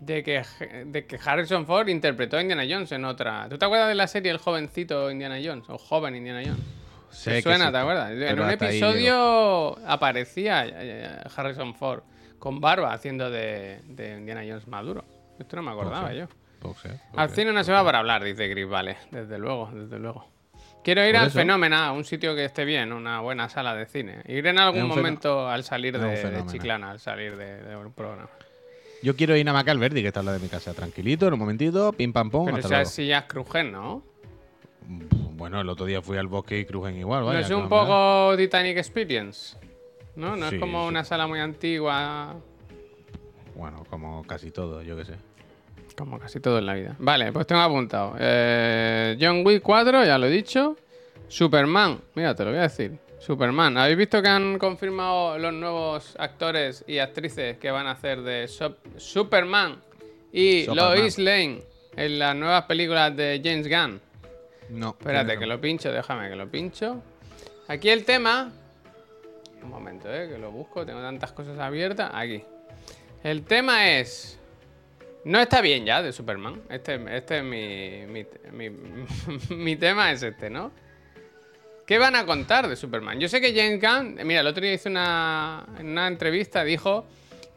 de, que, de que Harrison Ford interpretó a Indiana Jones en otra. ¿Tú te acuerdas de la serie El jovencito Indiana Jones? O joven Indiana Jones. Sé ¿Te que suena, sí, te acuerdas? En un episodio aparecía eh, Harrison Ford con barba haciendo de, de Indiana Jones maduro. Esto no me acordaba sé. yo. Puede Al cine no se va para hablar, dice Chris, vale. Desde luego, desde luego. Quiero ir Por al eso. Fenómeno, a un sitio que esté bien, una buena sala de cine. Ir en algún momento al salir de, de. Chiclana, al salir de, de un programa. Yo quiero ir a Macalverdi, que está al lado de mi casa. Tranquilito, en un momentito, pim pam pum, Pero hasta esas luego. sillas crujen, ¿no? Bueno, el otro día fui al bosque y crujen igual, No vaya. es ¿qué un poco Titanic Experience. ¿No? No Sí, es como sí. una sala muy antigua. Bueno, como casi todo, yo qué sé. Como casi todo en la vida. Vale, pues tengo apuntado. Eh, John Wick 4, ya lo he dicho. Superman, mira, te lo voy a decir. Superman, ¿habéis visto que han confirmado los nuevos actores y actrices que van a hacer de Sup- Superman y Superman. Lois Lane en las nuevas películas de James Gunn? No. Espérate, que lo pincho, déjame que lo pincho. Aquí el tema. Un momento, eh, que lo busco, tengo tantas cosas abiertas. Aquí. El tema es. No está bien ya de Superman. Este, este es mi, mi, mi- mi tema es este, ¿no? ¿Qué van a contar de Superman? Yo sé que James Gunn, mira, el otro día hizo una, en una entrevista, dijo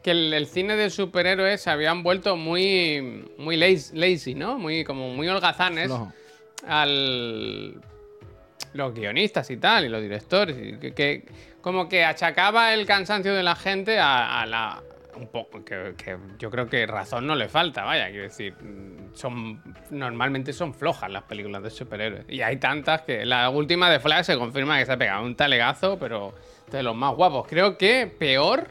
que el, el cine de superhéroes se habían vuelto muy, muy laz- lazy, ¿no? Muy, como muy holgazanes al los guionistas y tal, y los directores, y que, que como que achacaba el cansancio de la gente a, a la... Un poco, que, que yo creo que razón no le falta, vaya, quiero decir, mm, son normalmente son flojas las películas de superhéroes. Y hay tantas que la última de Flash se confirma que se ha pegado un talegazo, pero de los más guapos. Creo que peor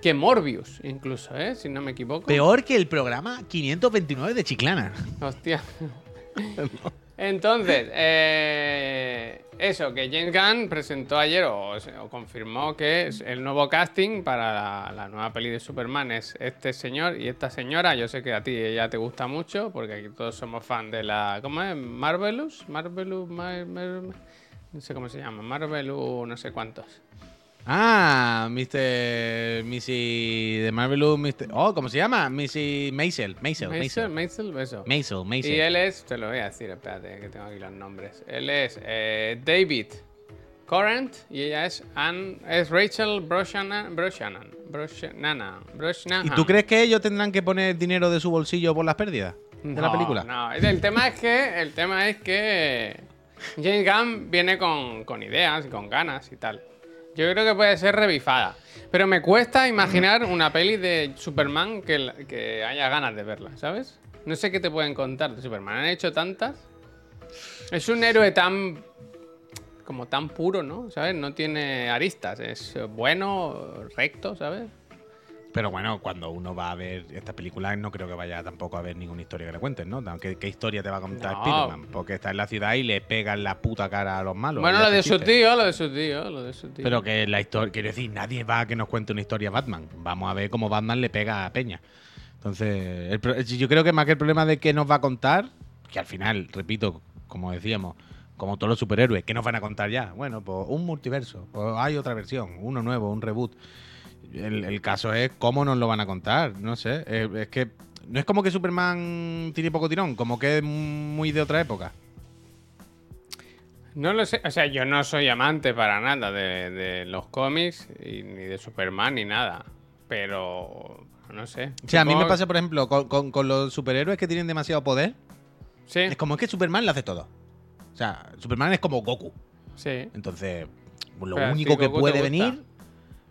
que Morbius, incluso, ¿eh? Si no me equivoco. Peor que el programa 529 de Chiclana. Hostia. Entonces, eh, eso, que James Gunn presentó ayer o, o confirmó que es el nuevo casting para la, nueva peli de Superman es este señor y esta señora. Yo sé que a ti ella te gusta mucho porque aquí todos somos fan de la. ¿Cómo es? Marvelous. Marvelous. Mar- Mar- no sé cómo se llama. Marvelous, no sé cuántos. Ah, Mr. Missy de Marvelous, Mr. Oh, ¿cómo se llama? Missy Maisel, Maisel, Maisel, Maisel. Eso. Maisel, Maisel. Y él es, te lo voy a decir, espérate, que tengo aquí los nombres. Él es eh, David Corrent y ella es Ann, es Rachel Brosnahan. Brosnahan. Brosnahan. Brosnahan. ¿Y tú crees que ellos tendrán que poner dinero de su bolsillo por las pérdidas de la película? No, el tema es que, el tema es que James Gunn viene con, con ideas y con ganas y tal. Yo creo que puede ser revifada. Pero me cuesta imaginar una peli de Superman que, que haya ganas de verla, ¿sabes? No sé qué te pueden contar de Superman. Han hecho tantas. Es un héroe tan. como tan puro, ¿no? ¿Sabes? No tiene aristas. Es bueno, recto, ¿sabes? Pero bueno, cuando uno va a ver esta película, no creo que vaya tampoco a ver ninguna historia que le cuenten, ¿no? ¿Qué, qué historia te va a contar No. Spiderman? Porque está en la ciudad y le pegan la puta cara a los malos. bueno, lo de su tío, lo de su tío, lo de su tío. Pero que la historia, quiero decir, nadie va a que nos cuente una historia a Batman. Vamos a ver cómo Batman le pega a Peña. Entonces, el pro- yo creo que más que el problema de que nos va a contar, que al final, repito, como decíamos, como todos los superhéroes, ¿qué nos van a contar ya? Bueno, pues un multiverso, pues hay otra versión, uno nuevo, un reboot. El, el caso es cómo nos lo van a contar, no sé. eh, es que no es como que Superman tiene poco tirón, como que es muy de otra época. No lo sé, o sea, yo no soy amante para nada de, de los cómics y ni de Superman ni nada. Pero no sé. O sea, a mí me pasa, por ejemplo, con, con- con los superhéroes que tienen demasiado poder. Sí, Es como es que Superman lo hace todo. O sea, Superman es como Goku. sí. Entonces, lo Pero único que Goku puede venir.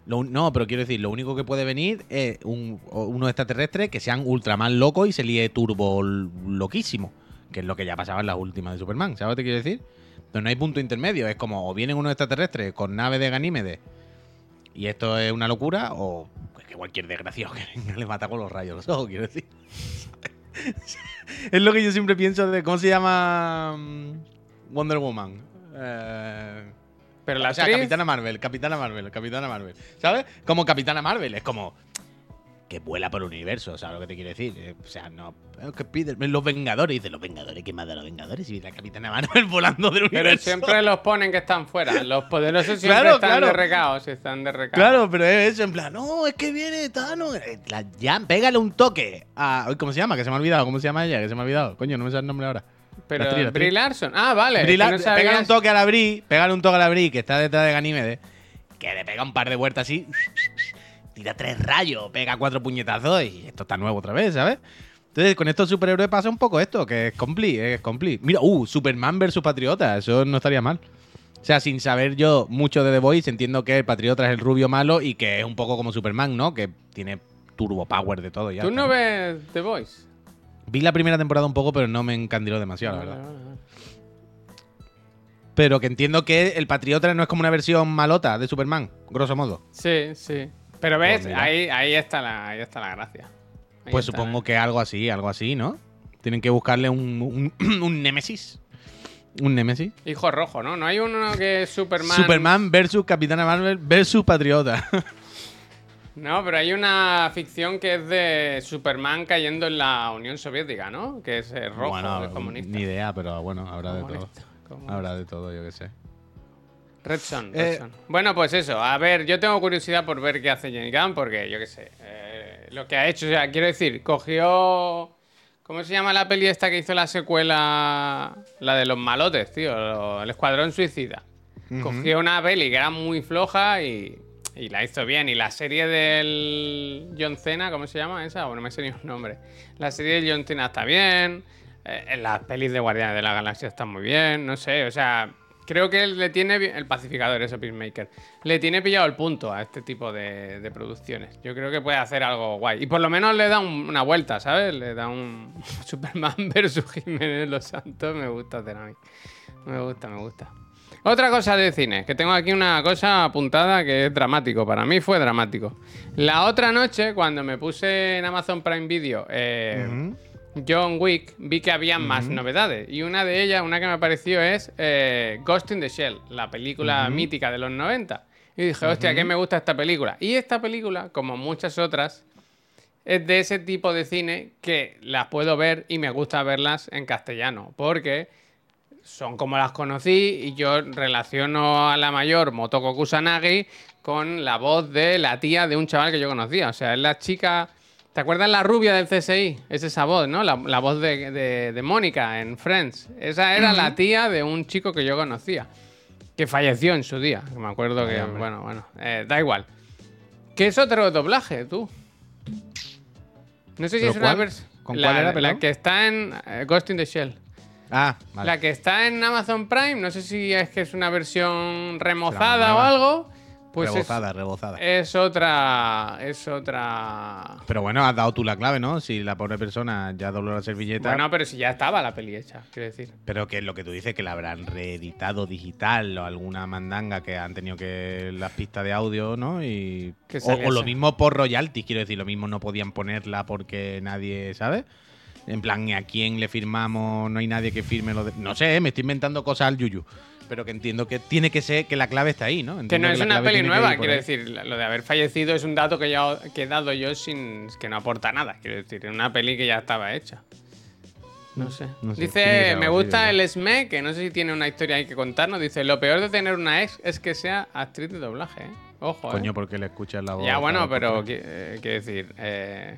No, pero quiero decir, lo único que puede venir es un, unos extraterrestres que sean ultraman locos y se líe turbo loquísimo. Que es lo que ya pasaba en las últimas de Superman. ¿Sabes lo que quiero decir? Entonces no hay punto intermedio. Es como o vienen unos extraterrestres con naves de Ganímedes y esto es una locura, o que cualquier desgraciado que venga le mata con los rayos los ojos, quiero decir. es lo que yo siempre pienso de cómo se llama mm, Wonder Woman. Eh, Pero la o sea, actriz- Capitana Marvel, Capitana Marvel, Capitana Marvel. ¿Sabes? Como Capitana Marvel, es como que vuela por el universo, ¿sabes lo que te quiero decir? Eh, O sea, no. es que Peter- los Vengadores, dice, los Vengadores, ¿qué más da los Vengadores? Y la Capitana Marvel volando del Pero universo. siempre los ponen que están fuera. Los poderosos siempre Claro, están claro. de recaos, están de recaos. Claro, pero es eso, en plan, no, es que viene Thanos. Eh, la- ya, pégale un toque a. ¿Cómo se llama? Que se me ha olvidado. ¿Cómo se llama ella? Que se me ha olvidado. Coño, no me sale el nombre ahora. Pero La actriz, la actriz. Brie Larson. Ah, vale. Brie Lar- no un toque a la Bri, pégale un toque a la Bri, que está detrás de Ganímedes, que le pega un par de vueltas así, tira tres rayos, pega cuatro puñetazos y esto está nuevo otra vez, ¿sabes? Entonces, con estos superhéroes pasa un poco esto, que es compli, es compli. Mira, uh, Superman versus Patriota, eso no estaría mal. O sea, sin saber yo mucho de The Voice, entiendo que el Patriota es el rubio malo y que es un poco como Superman, ¿no? Que tiene turbo power de todo. Ya ¿Tú no ves The Voice? Vi la primera temporada un poco, pero no me encandiló demasiado, la verdad. vale, vale. Pero que entiendo que el Patriota no es como una versión malota de Superman, grosso modo. Sí, sí. Pero ves, Pues mira. ahí, ahí, está la, ahí está la gracia. Ahí Pues supongo que algo así, algo así, ¿no? Tienen que buscarle un, un, un némesis. Un némesis. Hijo rojo, ¿no? No hay uno que es Superman. Superman versus Capitana Marvel versus Patriota. No, pero hay una ficción que es de Superman cayendo en la Unión Soviética, ¿no? Que es eh, rojo, bueno, es comunista. ni idea, pero bueno, habrá de todo. Comunista. Habrá de todo, yo qué sé. Red Son, Eh. Bueno, pues eso. A ver, yo tengo curiosidad por ver qué hace James Gunn porque, yo qué sé, eh, lo que ha hecho. O sea, quiero decir, cogió. ¿Cómo se llama la peli esta que hizo la secuela? La de los malotes, tío. lo- El Escuadrón Suicida. Cogió una peli que era muy floja y, y la hizo bien. Y la serie del John Cena, ¿cómo se llama esa? Bueno, no me sé ni un nombre. La serie del John Cena está bien. eh, las pelis de Guardianes de la Galaxia están muy bien. No sé, o sea, creo que le tiene. El pacificador, eso, Peacemaker. Le tiene pillado el punto a este tipo de, producciones. Yo creo que puede hacer algo guay. Y por lo menos le da un- una vuelta, ¿sabes? Le da un Superman versus Jiménez Los Santos. Me gusta hacer a mí. Me gusta, me gusta. Otra cosa de cine, que tengo aquí una cosa apuntada que es dramático. Para mí fue dramático. La otra noche, cuando me puse en Amazon Prime Video eh, John Wick, vi que había más novedades. Y una de ellas, una que me pareció es eh, Ghost in the Shell, la película mítica de los 90. Y dije, hostia, ¿qué me gusta esta película? Y esta película, como muchas otras, es de ese tipo de cine que las puedo ver y me gusta verlas en castellano. Porque son como las conocí y yo relaciono a la mayor Motoko Kusanagi con la voz de la tía de un chaval que yo conocía. O sea, es la chica... ¿Te acuerdas la rubia del CSI? Es esa voz, ¿no? La, la voz de, de- de Mónica en Friends. Esa era la tía de un chico que yo conocía. Que falleció en su día. Me acuerdo que... Bueno, bueno. eh, da igual. ¿Qué es otro doblaje, tú? No sé si ¿Pero es una versión... ¿Con cuál era, La que está en eh, Ghost in the Shell. Ah, vale. La que está en Amazon Prime, no sé si es que es una versión remozada o algo. Pues es- rebozada, rebozada. es, otra. Es otra. Pero bueno, has dado tú la clave, ¿no? Si la pobre persona ya dobló la servilleta. Bueno, pero si ya estaba la peli hecha, quiero decir. Pero que lo que tú dices, que la habrán reeditado digital o alguna mandanga que han tenido que las pistas de audio, ¿no? Y o, o lo mismo por royalties, quiero decir, lo mismo no podían ponerla porque nadie, ¿sabe? En plan, ¿a quién le firmamos? No hay nadie que firme lo de... No sé, me estoy inventando cosas al yuyu. Pero que entiendo que tiene que ser que la clave está ahí, ¿no? Que Entiendo no es una peli que nueva, quiero decir. Lo de haber fallecido es un dato que, ya, que he dado yo sin que no aporta nada. Quiero decir, es una peli que ya estaba hecha. No sé. No sé, tiene que Dice, me gusta el SME, que no sé si tiene una historia ahí que contarnos. Dice, lo peor de tener una ex es que sea actriz de doblaje, ¿eh? Ojo, ¿eh? Coño, porque le escuchas la voz. Ya, bueno, pero eh, quiero decir. Eh,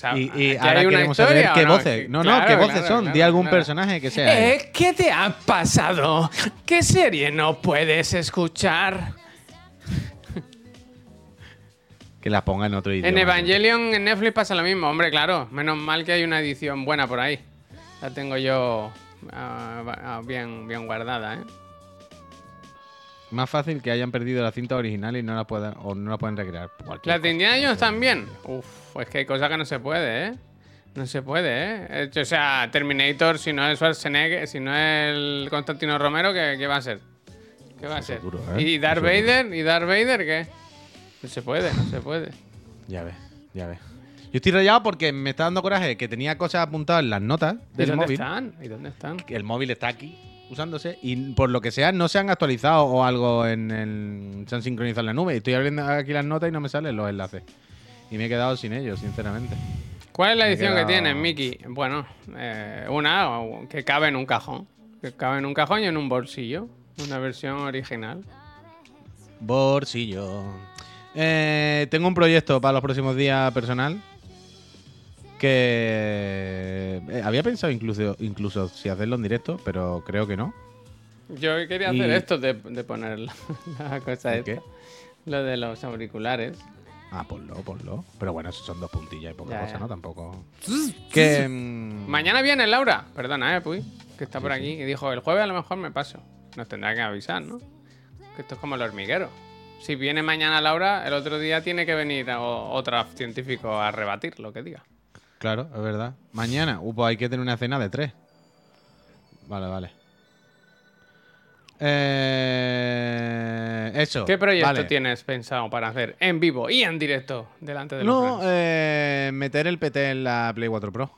sea, Y, y ¿aquí ahora hay una queremos historia saber qué no? voces. No, no, qué voces claro, son. claro, Di algún personaje que sea. Eh, ¿Qué te ha pasado? ¿Qué serie no puedes escuchar? Que la ponga en otro idioma. En Evangelion, en Netflix pasa lo mismo, hombre, claro. Menos mal que hay una edición buena por ahí. La tengo yo ah, ah, bien, bien guardada, ¿eh? Más fácil que hayan perdido la cinta original y no la puedan o no la pueden recrear. Cualquier ¿Las de cosa. Indiana Jones también? Uf, es que hay cosas que no se puede, ¿eh? No se puede, ¿eh? O sea, Terminator, si no es Schwarzenegger, si no es el Constantino Romero, ¿qué, qué va a ser? ¿Qué va a ser? duro, ¿eh? ¿Y Darth. Vader? ¿Y Darth Vader qué? No se puede, no se puede. Ya ves, ya ves. Yo estoy rayado porque me está dando coraje que tenía cosas apuntadas en las notas ¿Y del dónde móvil. están? ¿Y dónde están? El móvil está aquí usándose y por lo que sea no se han actualizado o algo en el. Se han sincronizado en la nube. Y estoy abriendo aquí las notas y no me salen los enlaces. Y me he quedado sin ellos, sinceramente. ¿Cuál es la edición quedado- que tienes, Mickey? Bueno, eh, una que cabe en un cajón. Que cabe en un cajón y en un bolsillo. Una versión original. Bolsillo. Eh, tengo un proyecto para los próximos días personal. Que eh, había pensado incluso, incluso si hacerlo en directo, pero creo que no. Yo quería Y- hacer esto de, de poner la, la cosa esta. Lo de los auriculares. Ah, ponlo, ponlo. Pero bueno, eso son dos puntillas y poca Ya, cosa, ya. ¿no? Tampoco. Que. mm, Mañana viene Laura. Perdona, eh, Puy. Que está por aquí. Y dijo, el jueves a lo mejor me paso. Nos tendrá que avisar, ¿no? Que esto es como el hormiguero. Si viene mañana Laura, el otro día tiene que venir o- otro científico a rebatir lo que diga. Claro, es verdad. Mañana, uh, pues hay que tener una cena de tres. Vale, vale. Eh, eso. ¿Qué proyecto vale. tienes pensado para hacer en vivo y en directo delante de los No, eh, meter el PT en la Play 4 Pro.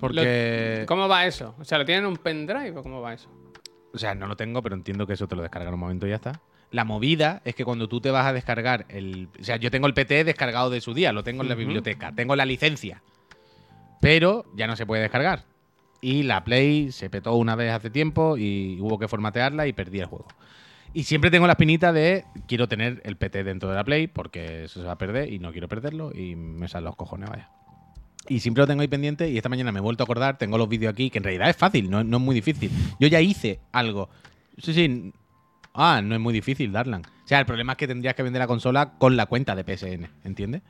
Porque. Lo- ¿Cómo va eso? O sea, ¿lo tienen en un pendrive o cómo va eso? O sea, no lo tengo, pero entiendo que eso te lo descarga en un momento y ya está. La movida es que cuando tú te vas a descargar el. O sea, yo tengo el PT descargado de su día, lo tengo en la biblioteca, tengo la licencia. Pero ya no se puede descargar. Y la Play se petó una vez hace tiempo y hubo que formatearla y perdí el juego. Y siempre tengo la espinita de quiero tener el PT dentro de la Play porque eso se va a perder y no quiero perderlo y me salen los cojones, vaya. Y siempre lo tengo ahí pendiente y esta mañana me he vuelto a acordar, tengo los vídeos aquí, que en realidad es fácil, no, no es muy difícil. Yo ya hice algo. Sí, sí. Ah, no es muy difícil, Darlan. O sea, el problema es que tendrías que vender la consola con la cuenta de PSN, ¿entiendes?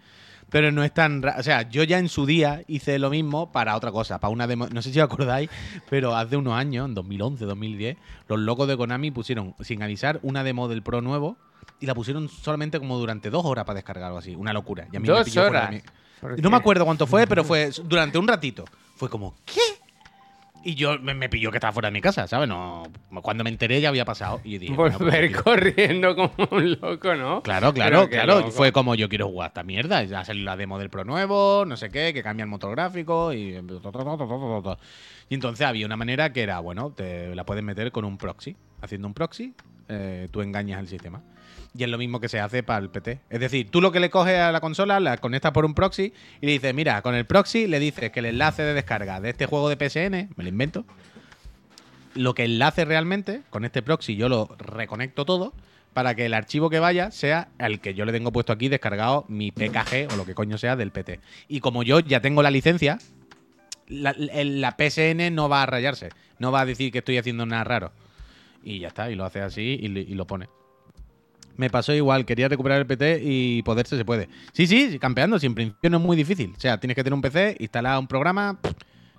Pero no es tan... O sea, yo ya en su día hice lo mismo para otra cosa, para una demo... No sé si os acordáis, pero hace unos años, en 2011, 2010, los locos de Konami pusieron, sin avisar, una demo del Pro nuevo y la pusieron solamente como durante dos horas para descargar o algo así. Una locura. Y a mí me Dos fuera de horas. ¿Por no me acuerdo cuánto fue, pero fue durante un ratito. Fue como, ¿qué? Y yo me, me pilló que estaba fuera de mi casa, ¿sabes? No, cuando me enteré ya había pasado. Y dije, pues Volver corriendo como un loco, ¿no? Claro, claro, claro. loco. Fue como yo quiero jugar esta mierda. Ya salió la demo del Pro nuevo, no sé qué, que cambia el motor gráfico y. Y entonces había una manera que era, bueno, te la puedes meter con un proxy. Haciendo un proxy, eh, tú engañas el sistema. Y es lo mismo que se hace para el PT. Es decir, tú lo que le coges a la consola, la conectas por un proxy y le dices, mira, con el proxy le dices que el enlace de descarga de este juego de PSN, me lo invento, lo que enlace realmente, con este proxy yo lo reconecto todo para que el archivo que vaya sea el que yo le tengo puesto aquí descargado mi PKG o lo que coño sea del PT. Y como yo ya tengo la licencia, la, PSN no va a rayarse, no va a decir que estoy haciendo nada raro. Y ya está, y lo hace así y, y lo pone. Me pasó igual, quería recuperar el PT y poderse se puede. Sí, sí, campeando, si en principio no es muy difícil. O sea, tienes que tener un PC, instalar un programa,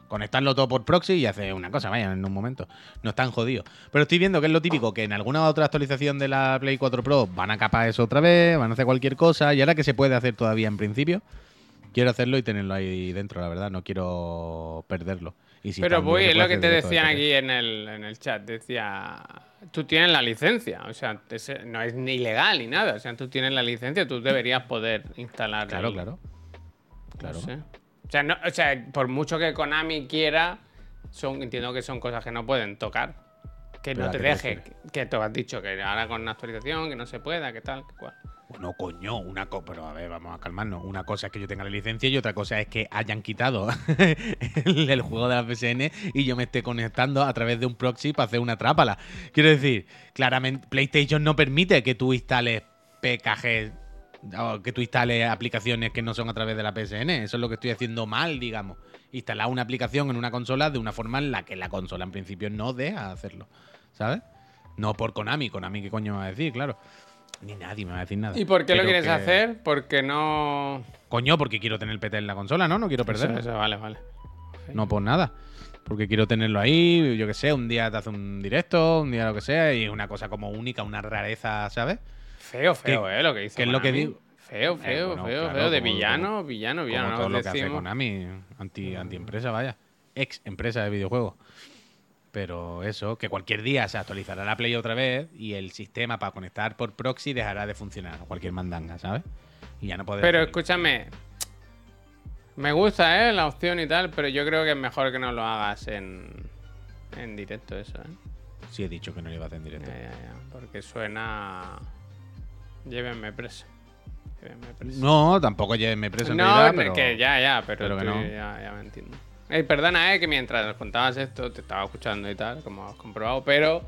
conectarlo todo por proxy y hacer una cosa, vaya, en un momento. No es tan jodido. Pero estoy viendo que es lo típico, que en alguna otra actualización de la Play 4 Pro van a capar eso otra vez, van a hacer cualquier cosa, y ahora que se puede hacer todavía en principio, quiero hacerlo y tenerlo ahí dentro, la verdad, no quiero perderlo. Y si Pero voy, es lo que te de decían aquí en el, en el chat. Decía, tú tienes la licencia. O sea, ese- no es ni ilegal ni nada. O sea, tú tienes la licencia, tú deberías poder instalar. Claro, el- claro. Claro. No sé. O sea, no- o sea, por mucho que Konami quiera, son, entiendo que son cosas que no pueden tocar. Que Pero no ¿a te te deje. refieres? Que tú has dicho que ahora con una actualización, que no se pueda, que tal, que cual. Bueno, coño, una cosa, pero a ver, vamos a calmarnos. Una cosa es que yo tenga la licencia y otra cosa es que hayan quitado el, juego de la PSN y yo me esté conectando a través de un proxy para hacer una trápala. Quiero decir, claramente PlayStation no permite que tú instales PKG o que tú instales aplicaciones que no son a través de la PSN. Eso es lo que estoy haciendo mal, digamos. Instalar una aplicación en una consola de una forma en la que la consola en principio no deja hacerlo. ¿Sabes? No por Konami. Konami, ¿qué coño va a decir? Claro. Ni nadie me va a decir nada. ¿Y por qué lo quieres que- hacer? Porque no. Coño, porque quiero tener el PT en la consola, ¿no? No quiero perderlo. Eso, eso, vale, vale. No por nada. Porque quiero tenerlo ahí, yo que sé, un día te hace un directo, un día lo que sea, y es una cosa como única, una rareza, ¿sabes? Feo, feo, ¿Qué- eh, lo que hizo. qué es lo que digo? Feo, Eh, feo, bueno, feo, claro, feo. De como- villano, villano, villano. Como todo lo que hace. Konami, anti, anti-empresa, vaya. Ex empresa de videojuegos. Pero eso, que cualquier día se actualizará la Play otra vez y el sistema para conectar por proxy dejará de funcionar, cualquier mandanga, ¿sabes? Y ya no podrás Pero escúchame. Me gusta, ¿eh? La opción y tal, pero yo creo que es mejor que no lo hagas en, en directo, eso, ¿eh? Sí he dicho que no lo iba a hacer en Ya, directo. ya, ya. Porque suena. Llévenme preso. Llévenme preso. No, tampoco llévenme preso en No, realidad, no, pero... que ya, ya, pero, pero que no. ya, ya me entiendo. Eh, perdona, eh, que mientras nos contabas esto te estaba escuchando y tal, como has comprobado, pero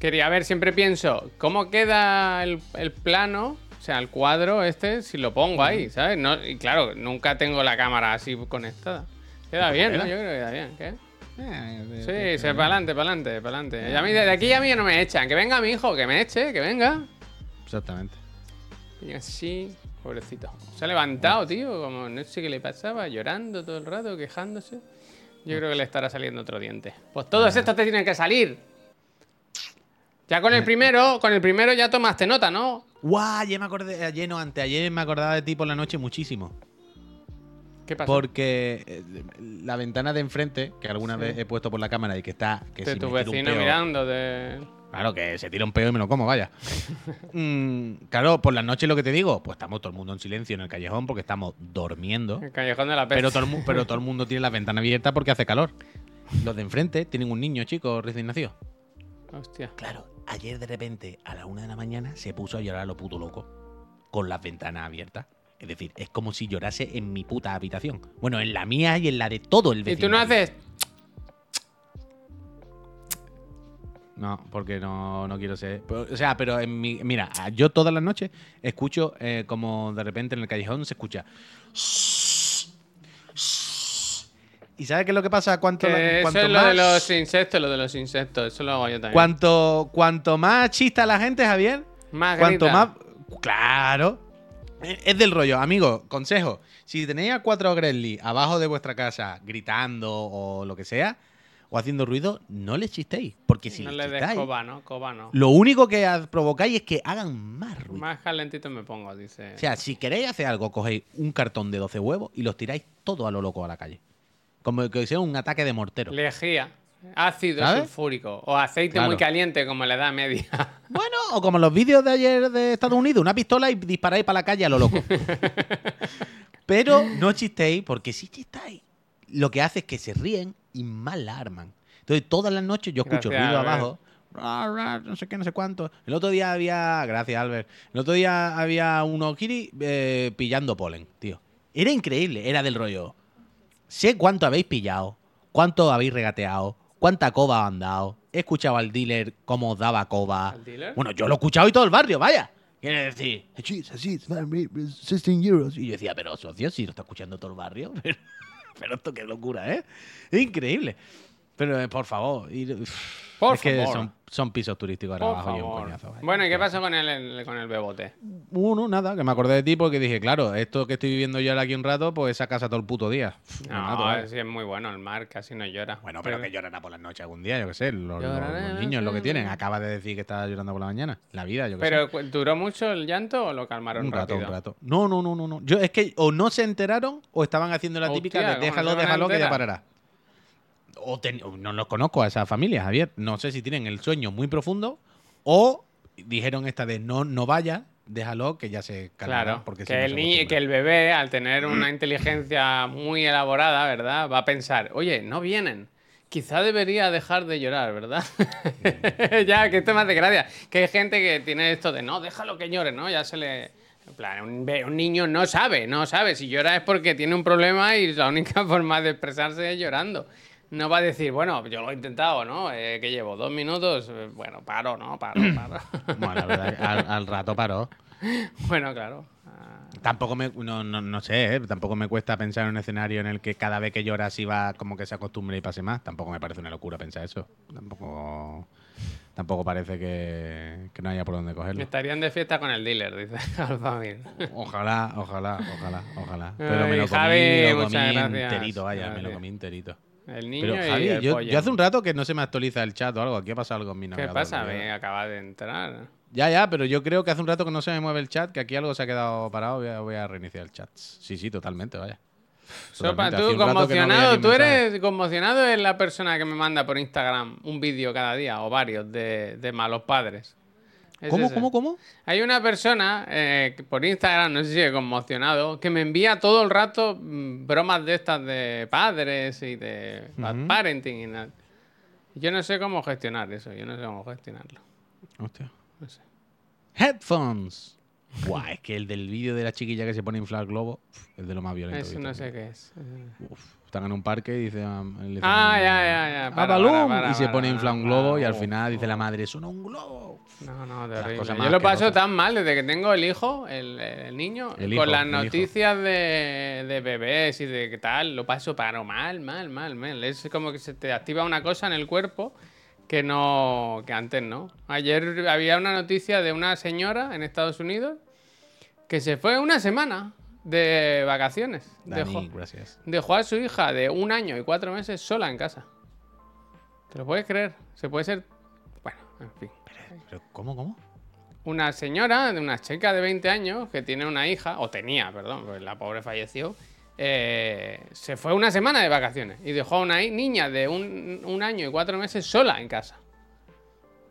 quería ver, siempre pienso, ¿cómo queda el, el plano? O sea, el cuadro este, si lo pongo ahí, ¿sabes? No, y claro, nunca tengo la cámara así conectada. Queda bien, ¿no? Yo creo que queda bien, ¿qué? Eh, Sí, se para adelante, para adelante, para adelante. Mí, de aquí a mí no me echan. Que venga mi hijo, que me eche, que venga. Exactamente. Y así, pobrecito. Se ha levantado, tío, como no sé qué le pasaba, llorando todo el rato, quejándose. Yo creo que le estará saliendo otro diente. Pues todos estos te tienen que salir. Ya con el primero, con el primero ya tomaste nota, ¿no? Guau, ayer me acordé, ayer no, anteayer me acordaba de ti por la noche muchísimo. ¿Qué pasó? Porque eh, la ventana de enfrente, que alguna Sí. vez he puesto por la cámara y que está. Que de si tu vecino peo- mirando de... Claro, que se tira un peo y me lo como, vaya. Mm, claro, por la noche lo que te digo, pues estamos todo el mundo en silencio en el callejón porque estamos durmiendo. El callejón de la peste. Pero todo, el, mu- pero todo el mundo tiene la ventana abierta porque hace calor. Los de enfrente tienen un niño, chico, recién nacido. Hostia. Claro, ayer de repente, a la una de la mañana, se puso a llorar a lo puto loco. Con las ventanas abiertas. Es decir, es como si llorase en mi puta habitación. Bueno, en la mía y en la de todo el Y vecino. tú no haces... No, porque no, no quiero ser. o sea, pero en mi. Mira, yo todas las noches escucho eh, como de repente en el callejón se escucha. ¿Y sabes qué es lo que pasa? Cuanto, Que eso es lo más, de los insectos, lo de los insectos. Eso lo hago yo también. cuanto, cuanto más chista la gente, Javier, Más cuanto grita. más. Claro. Es del rollo, amigo, consejo. Si tenéis a cuatro Gremlins abajo de vuestra casa gritando o lo que sea, o haciendo ruido, no les chistéis. Porque si no les le chistáis, coba, ¿no? Coba no. lo único que provocáis es que hagan más ruido. Más calentito me pongo, dice. O sea, si queréis hacer algo, cogéis un cartón de 12 huevos y los tiráis todo a lo loco a la calle. Como que sea un ataque de mortero. Lejía. Ácido ¿Sabes? sulfúrico. O aceite Claro. muy caliente, como la edad media. Bueno, o como los vídeos de ayer de Estados Unidos, una pistola y disparáis para la calle a lo loco. Pero no chistéis, porque si chistáis, lo que hace es que se ríen y más la arman. Entonces, todas las noches yo escucho Gracias, ruido abajo. No sé qué, no sé cuánto. El otro día había. Gracias, Albert. El otro día había unos kiri eh, pillando polen, tío. Era increíble, era del rollo. Sé cuánto habéis pillado, cuánto habéis regateado, cuánta coba han dado. He escuchado al dealer cómo daba coba. ¿Al dealer? Bueno, yo lo he escuchado y todo el barrio, vaya. Quiere decir, así, es 16 euros. Y yo decía, pero socio, si lo está escuchando todo el barrio. Pero, pero esto qué locura, ¿eh? Es increíble. Pero eh, por favor, ir- Por es que favor. son, son pisos turísticos ahora Por abajo y un favor. coñazo. vaya. Bueno, ¿y qué pasó con el, el- con el bebote? Uno, nada, que me acordé de ti porque dije, claro, esto que estoy viviendo yo ahora aquí un rato, pues esa casa todo el puto día. Me mato, No, vaya. sí es muy bueno el mar, casi no llora. Bueno, pero que llorará por las noches algún día, yo qué sé. Los, los- Lloraré, los niños lo que tienen. Acaba de decir que estaba llorando por la mañana. La vida, yo qué sé. ¿Pero cu- duró mucho el llanto o lo calmaron Un rato, rápido? un rato. No, no, no, no, no. Yo, es que o no se enteraron o estaban haciendo la típica Hostia, de ¿cómo no déjalo, se van a déjalo que ya enterar? parará. O ten- no los conozco a esa familia, Javier. No sé si tienen el sueño muy profundo o dijeron esta de no, no vaya, déjalo que ya se calmará. Claro, porque si que, no el se ni- acostumbra. que el bebé, al tener una inteligencia muy elaborada, ¿verdad? Va a pensar, oye, no vienen. Quizá debería dejar de llorar, ¿verdad? ya, que esto me hace gracia. Que hay gente que tiene esto de, no, déjalo que llore, ¿no? Ya se le... En plan, un, un niño no sabe, no sabe. Si llora es porque tiene un problema y la única forma de expresarse es llorando. No va a decir, bueno, yo lo he intentado, ¿no? Eh, que llevo dos minutos. Eh, Bueno, paro, ¿no? Paro, paro. Bueno, la verdad, al, al rato paró. bueno, claro. Ah, Tampoco me, no, no, no sé, ¿eh? tampoco me cuesta pensar en un escenario en el que cada vez que llora así va como que se acostumbre y pase más. Tampoco me parece una locura pensar eso. Tampoco, tampoco parece que, que no haya por dónde cogerlo. Estarían de fiesta con el dealer, dice Alfamir. Ojalá, ojalá, ojalá, ojalá. Pero me lo comí, Javi, lo comí enterito, vaya, me lo comí enterito. El niño Pero y Javi, el yo, hace un rato que no se me actualiza el chat o algo. Aquí ha pasado algo en mi ¿Qué navegador. pasa? tío. Me acaba de entrar. Ya, ya, pero yo creo que hace un rato que no se me mueve el chat, que aquí algo se ha quedado parado. Voy a, voy a reiniciar el chat. Sí, sí, totalmente, vaya. Sopa, tú no conmocionado, tú eres conmocionado es la persona que me manda por Instagram un vídeo cada día o varios de, de malos padres. Es ¿Cómo, ese. cómo, cómo? Hay una persona eh, por Instagram, no sé si es conmocionado, que me envía todo el rato mm, bromas de estas de padres y de parenting y nada. Yo no sé cómo gestionar eso, yo no sé cómo gestionarlo. Hostia. No sé. Headphones. Buah, es que el del vídeo de la chiquilla que se pone a inflar el globo es de lo más violento. Eso no sé qué es. Uf, están en un parque y dice. ah, dicen, Ah, ya, ya, ya. "Ah, Para, balón", para, para, y se pone a inflar un globo y al final dice la madre, suena un globo. No, no, terrible. Yo lo paso tan mal desde que tengo el hijo, el, el niño, El hijo, con las noticias de, de bebés y de qué tal, lo paso pero mal, mal, mal, mal. Es como que se te activa una cosa en el cuerpo que no, que antes no. Ayer había una noticia de una señora en Estados Unidos que se fue una semana de vacaciones. Dani, Dejó, gracias. dejó a su hija de un año y cuatro meses sola en casa. ¿Te lo puedes creer? Se puede ser... Bueno, en fin. Pero, ¿cómo, cómo? Una señora, de una chica de 20 años, que tiene una hija, o tenía, perdón, pues la pobre falleció, eh, se fue una semana de vacaciones y dejó a una niña de un, un año y cuatro meses sola en casa.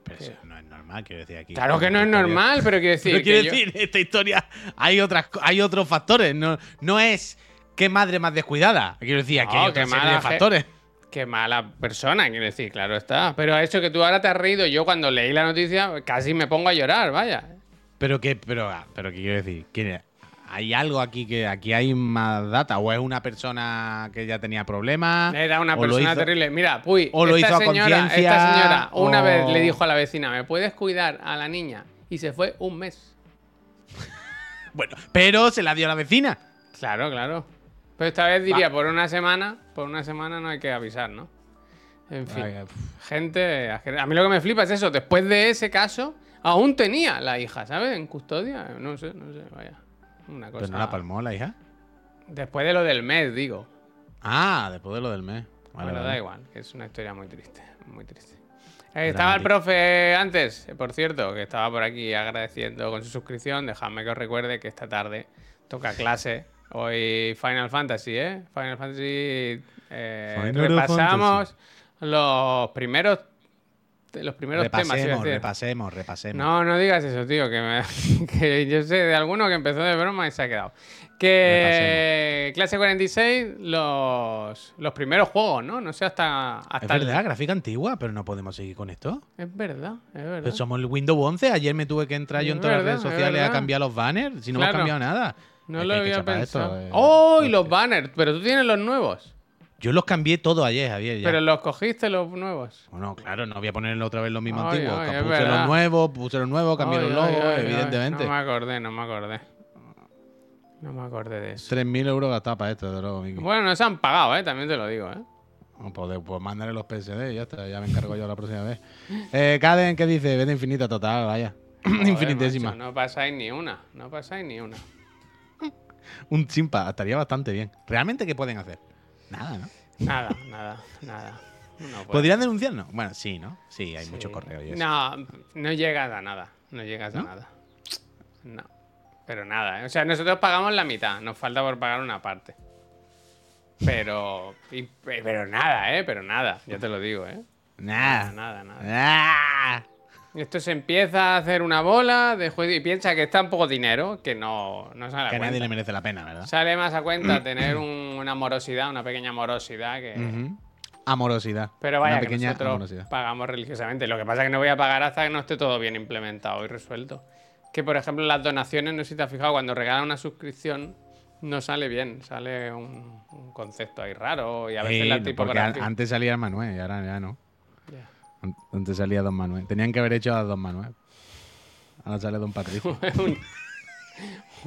Pero eso no es normal, quiero decir aquí. Claro que no es historia- normal, pero quiero decir... Pero que quiero yo- decir, esta historia hay otras hay otros factores. No, no es qué madre más descuidada. Quiero decir, aquí No, hay otra qué serie de factores. Qué mala persona, quiero decir, claro está. Pero eso que tú ahora te has reído, yo cuando leí la noticia casi me pongo a llorar, vaya. Pero que, pero, ah, pero que quiero decir, ¿quién es? Hay algo aquí que aquí hay más data. O es una persona que ya tenía problemas. Era una persona hizo- terrible. Mira, puy, o lo esta hizo a señora, conciencia, esta señora una o- vez le dijo a la vecina, ¿me puedes cuidar a la niña? Y se fue un mes. Bueno, pero se la dio a la vecina. Claro, claro. Pero esta vez diría, por una semana, por una semana no hay que avisar, ¿no? En fin. Gente, a mí lo que me flipa es eso. Después de ese caso, aún tenía la hija, ¿sabes? En custodia. No sé, no sé, vaya. Una cosa. Pero no la palmó la hija. Después de lo del mes, digo. Ah, después de lo del mes. Vale, bueno, vale. da igual, que es una historia muy triste, muy triste. Eh, estaba el profe antes, eh, por cierto, que estaba por aquí agradeciendo con su suscripción. Dejadme que os recuerde que esta tarde toca clase. Hoy Final Fantasy, ¿eh? Final Fantasy. eh, Final repasamos los primeros, los primeros temas. a Repasemos, repasemos, repasemos. No, no digas eso, tío, que, me- que yo sé de alguno que empezó de broma y se ha quedado. Que clase 46, los, los primeros juegos, ¿no? No sé hasta... es hasta el- verdad, gráfica antigua, pero no podemos seguir con esto. Es verdad, es verdad. Pero somos el Windows 11. Ayer me tuve que entrar yo en Es todas verdad, las redes es sociales a cambiar los banners. Si no Claro. hemos cambiado nada. no Es lo había chapar esto, pensado. eh. ¡Oh! Y los banners, pero tú tienes los nuevos. Yo los cambié todo ayer, Javier. ya. Pero los cogiste los nuevos. Bueno, claro, no voy a poner otra vez los mismos Ay, antiguos. ay, puse los nuevos, puse los nuevos, cambié Ay, los logos, evidentemente. No me acordé, no me acordé. No me acordé de eso. 3.000 euros gastados para esto, de luego, Miki. Bueno, no se han pagado, ¿eh? También te lo digo, ¿eh? Pues, pues mándale los PSD y ya está, ya me encargo yo la próxima vez. Eh, Caden, ¿qué dice? Vete infinita total, vaya. Joder, Infinitésima. macho, no pasáis ni una, no pasáis ni una. Un chimpa, estaría bastante bien. ¿Realmente qué pueden hacer? Nada, ¿no? Nada, nada, nada. No. ¿Podrían denunciarnos? Bueno, sí, ¿no? Sí, hay Sí. mucho correo y eso. No, no llegas a nada. No llegas a nada. No. Pero nada, ¿eh? O sea, nosotros pagamos la mitad. Nos falta por pagar una parte. Pero. y- pero nada, ¿eh? Pero nada. Ya te lo digo, ¿eh? Nada. Nada, nada. Ah. Y Esto se empieza a hacer una bola de juego y piensa que está un poco dinero, que no, no sale a Que a nadie cuenta. le merece la pena, ¿verdad? Sale más a cuenta tener un- una morosidad, una pequeña morosidad que. Ujú. Amorosidad. Pero vaya, Una que pequeña nosotros amorosidad. pagamos religiosamente. Lo que pasa es que no voy a pagar hasta que no esté todo bien implementado y resuelto. Que, por ejemplo, las donaciones, no sé si te has fijado, cuando regalan una suscripción, no sale bien. Sale un, un concepto ahí raro y a veces Sí, la porque tipografía... an- antes salía el Manuel y ahora ya no. Antes salía Don Manuel. Tenían que haber hecho a Don Manuel. Ahora sale Don Patricio. un,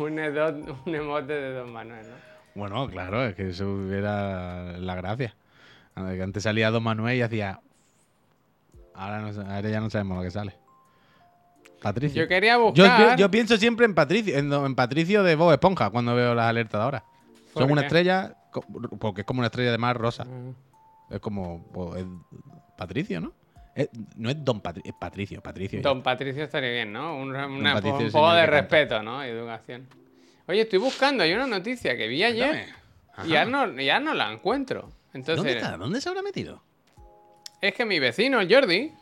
un, edot- un emote de Don Manuel, ¿no? bueno, claro, es que eso era la gracia. Antes salía Don Manuel y hacía. Ahora, no, sa- ahora ya no sabemos lo que sale. Patricio. Yo quería buscar... yo- yo pienso siempre en Patricio, en, en Patricio de Bob Esponja cuando veo las alertas de ahora. ¿Por Son una qué? estrella, co- porque es como una estrella de mar rosa. Ah. Es como. pues, es Patricio, ¿no? Es- no es Don Patricio, es Patricio, Patricio. Don Patricio estaría bien, ¿no? Un, una- Patricio, un el poco de respeto, ¿no? Educación. Oye, estoy buscando, hay una noticia que vi ayer y ya no, ya no la encuentro. Entonces, ¿Dónde está? ¿Dónde se habrá metido? es que mi vecino, el Jordi,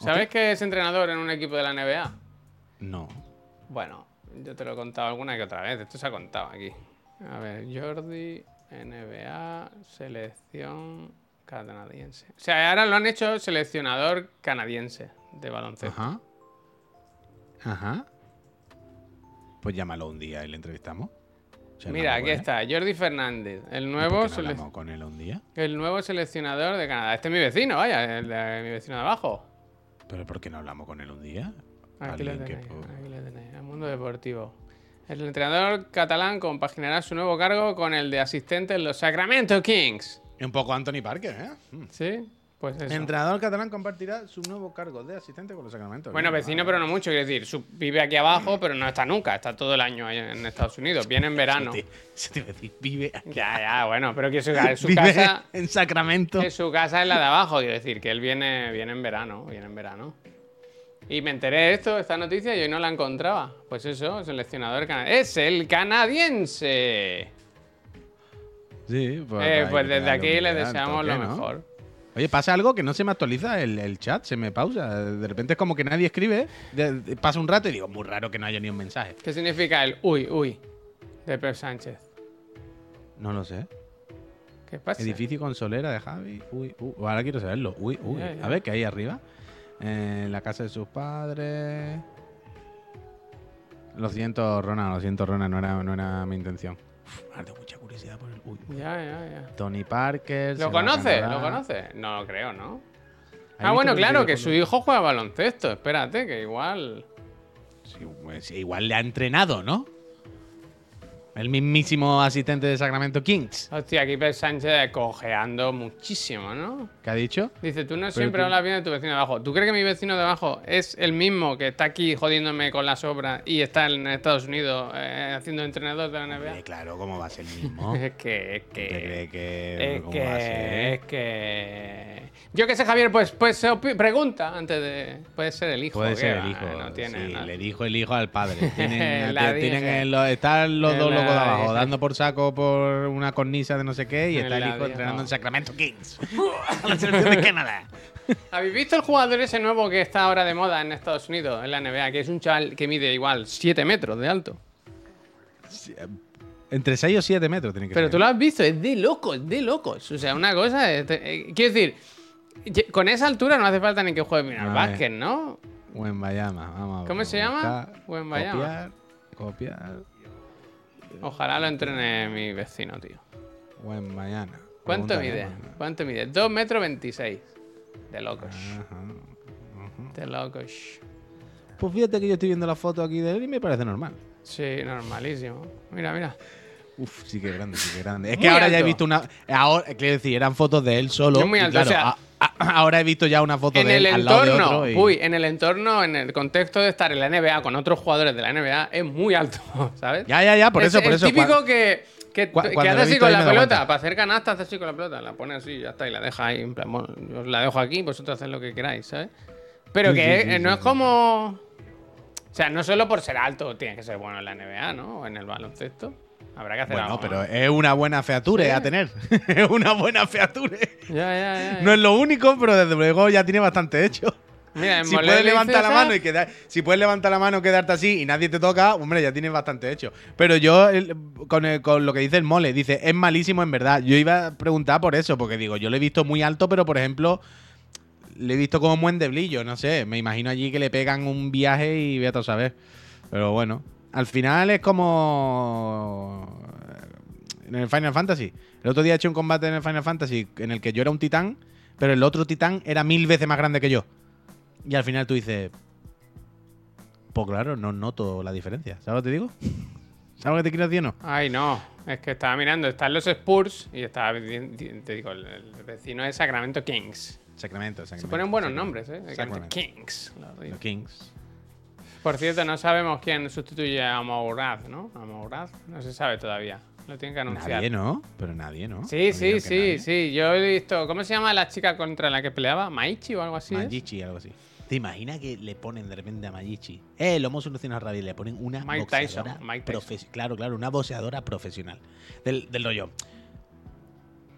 ¿sabes que es entrenador en un equipo de la NBA? No. Bueno, yo te lo he contado alguna que otra vez, esto se ha contado aquí. A ver, Jordi, NBA, selección canadiense. O sea, ahora lo han hecho seleccionador canadiense de baloncesto. Ajá. Ajá. Pues llámalo un día y le entrevistamos. Mira, aquí él. está, Jordi Fernández, el ¿Y nuevo, sele- hablamos con él un día? el nuevo seleccionador de Canadá. Este es mi vecino, vaya, el de mi vecino de abajo. ¿Pero por qué no hablamos con él un día? Aquí lo que, tenéis, aquí lo tenéis, el mundo deportivo. El entrenador catalán compaginará su nuevo cargo con el de asistente en los Sacramento Kings. Un poco Anthony Parker, ¿eh? Mm. ¿Sí? Pues eso. El entrenador catalán compartirá su nuevo cargo de asistente con los Sacramento. Bueno, vecino, pero no mucho. Quiero decir, su- vive aquí abajo, pero no está nunca. Está todo el año en Estados Unidos. Viene en verano. Eso te, decir, vive, aquí. Ya, ya, bueno, pero que su, su vive casa. en Sacramento. Que su casa es la de abajo, quiero decir, que él viene, viene en verano, viene en verano. Y me enteré de esto, esta noticia, y hoy no la encontraba. Pues eso, seleccionador canadiense. ¡Es el canadiense! Sí, pues, Eh, pues desde aquí les deseamos lo mejor. Oye, pasa algo que no se me actualiza el, el chat, se me pausa. De repente es como que nadie escribe. de- de- pasa un rato y digo, muy raro que no haya ni un mensaje. ¿Qué significa el uy, uy de Pep Sánchez? No lo sé. ¿Qué pasa? Edificio con solera de Javi. Uy, uy. Ahora quiero saberlo. Uy, uy. Ya, ya. A ver, ¿qué hay arriba? En la casa de sus padres. Lo siento, Rona, lo siento, Rona, no era, no era mi intención. Uf, mucha curiosidad por el. Uy, uy. Ya, ya, ya. Tony Parker. ¿Lo conoce? ¿Lo conoce? No lo creo, ¿no? ¿Has Ah, bueno, claro, que su hijo juega baloncesto. Espérate, que igual. Sí, pues, igual le ha entrenado, ¿no? El mismísimo asistente de Sacramento Kings. Hostia, aquí Pep Sánchez cojeando muchísimo, ¿no? ¿Qué ha dicho? Dice, tú no siempre tú- hablas bien de tu vecino de abajo. ¿Tú crees que mi vecino de abajo es el mismo que está aquí jodiéndome con las obras y está en Estados Unidos eh, haciendo entrenador de la Eh, NBA? claro, ¿cómo va a ser el mismo? Es que, es ¿Usted que, cree que es cómo va a que, ser? es que... Yo qué sé, Javier, pues, pues se pregunta antes de... Puede ser el hijo. Puede ¿qué ser va? el hijo. No tiene sí, le dijo el hijo al padre. Tienen, te- tienen dije. el- lo- están los dos de abajo dando por saco por una cornisa de no sé qué y está el hijo entrenando en Sacramento Kings. la selección de Canadá. ¿Habéis visto el jugador ese nuevo que está ahora de moda en Estados Unidos, en la NBA? Que es un chaval que mide igual 7 metros de alto. Entre 6 o 7 metros tiene que Pero ser. tú lo has visto, es de locos, de locos. O sea, una cosa. es- eh, quiero decir, con esa altura no hace falta ni que juegue bien al A ver. básquet, ¿no? Wembayama, vamos a ¿Cómo se llama? Wembayama. Copiar, copiar. Ojalá lo entrene mi vecino, tío. Wembayama. ¿Cuánto Pregúntale, mide? ¿Cuánto mide? 2 metros 26. De locos. Ajá. De locos. Pues fíjate que yo estoy viendo la foto aquí de él y me parece normal. Sí, normalísimo. Mira, mira. Uf, sí que grande, sí que grande. Es Muy que ahora ya he visto una. Ahora, quiero decir, eran fotos de él solo. Es muy alto, claro, o sea- a- a- ahora he visto ya una foto En de él el al lado de entorno, otro. y- uy, en el entorno, en el contexto de estar en la NBA con otros jugadores de la NBA, es muy alto, ¿sabes? Ya, ya, ya, por Es eso, por eso. típico que, que, hace así con la pelota, para hacer canasta, hace así con la pelota, la pone así, ya está, y la deja ahí, en plan, bueno, yo la dejo aquí, vosotros haced lo que queráis, ¿sabes? Pero Sí, que sí, sí, eh, no es como... O sea, no solo por ser alto tiene que ser bueno en la NBA, ¿no? O en el baloncesto. Habrá que hacer Bueno, algo. pero es una buena feature a tener. es una buena feature. Ya, ya, ya. No es lo único, pero desde luego ya tiene bastante hecho. Mira, en Si puedes le levantar la mano y quedar, si puedes levantar la mano, quedarte así y nadie te toca, hombre, ya tienes bastante hecho. Pero yo, el- con, el- con lo que dice el mole, dice, es malísimo en verdad. Yo iba a preguntar por eso, porque digo, yo lo he visto muy alto, pero por ejemplo, le he visto como muy endeblillo, no sé. Me imagino allí que le pegan un viaje y voy a saber. Pero bueno, al final es como en el Final Fantasy. El otro día he hecho un combate en el Final Fantasy en el que yo era un titán, pero el otro titán era mil veces más grande que yo. Y al final tú dices, pues claro, no noto la diferencia. ¿Sabes lo que te digo? ¿Sabes lo que te quiero decir no? Ay, no. Es que estaba mirando, están los Spurs y estaba, te digo, el, el vecino es Sacramento Kings. Sacramento, Sacramento. Se ponen buenos Sacramento. nombres, ¿eh? Sacramento. Kings. Los Kings. Por cierto, no sabemos quién sustituye a Mourad, ¿no? A Mourad no se sabe todavía. Lo tienen que anunciar. Nadie, ¿no? Pero nadie, ¿no? Sí, No sí, sí, nadie. sí. Yo he visto. ¿Cómo se llama la chica contra la que peleaba? ¿Maichi o algo así? es? Majichi, algo así. ¿Te imaginas que le ponen de repente a Majichi? Eh, lo hemos solucionado rápido. y Le ponen una Mike boxeadora Tyson, Mike Tyson. Claro, claro, una boxeadora profesional. Del, del rollo.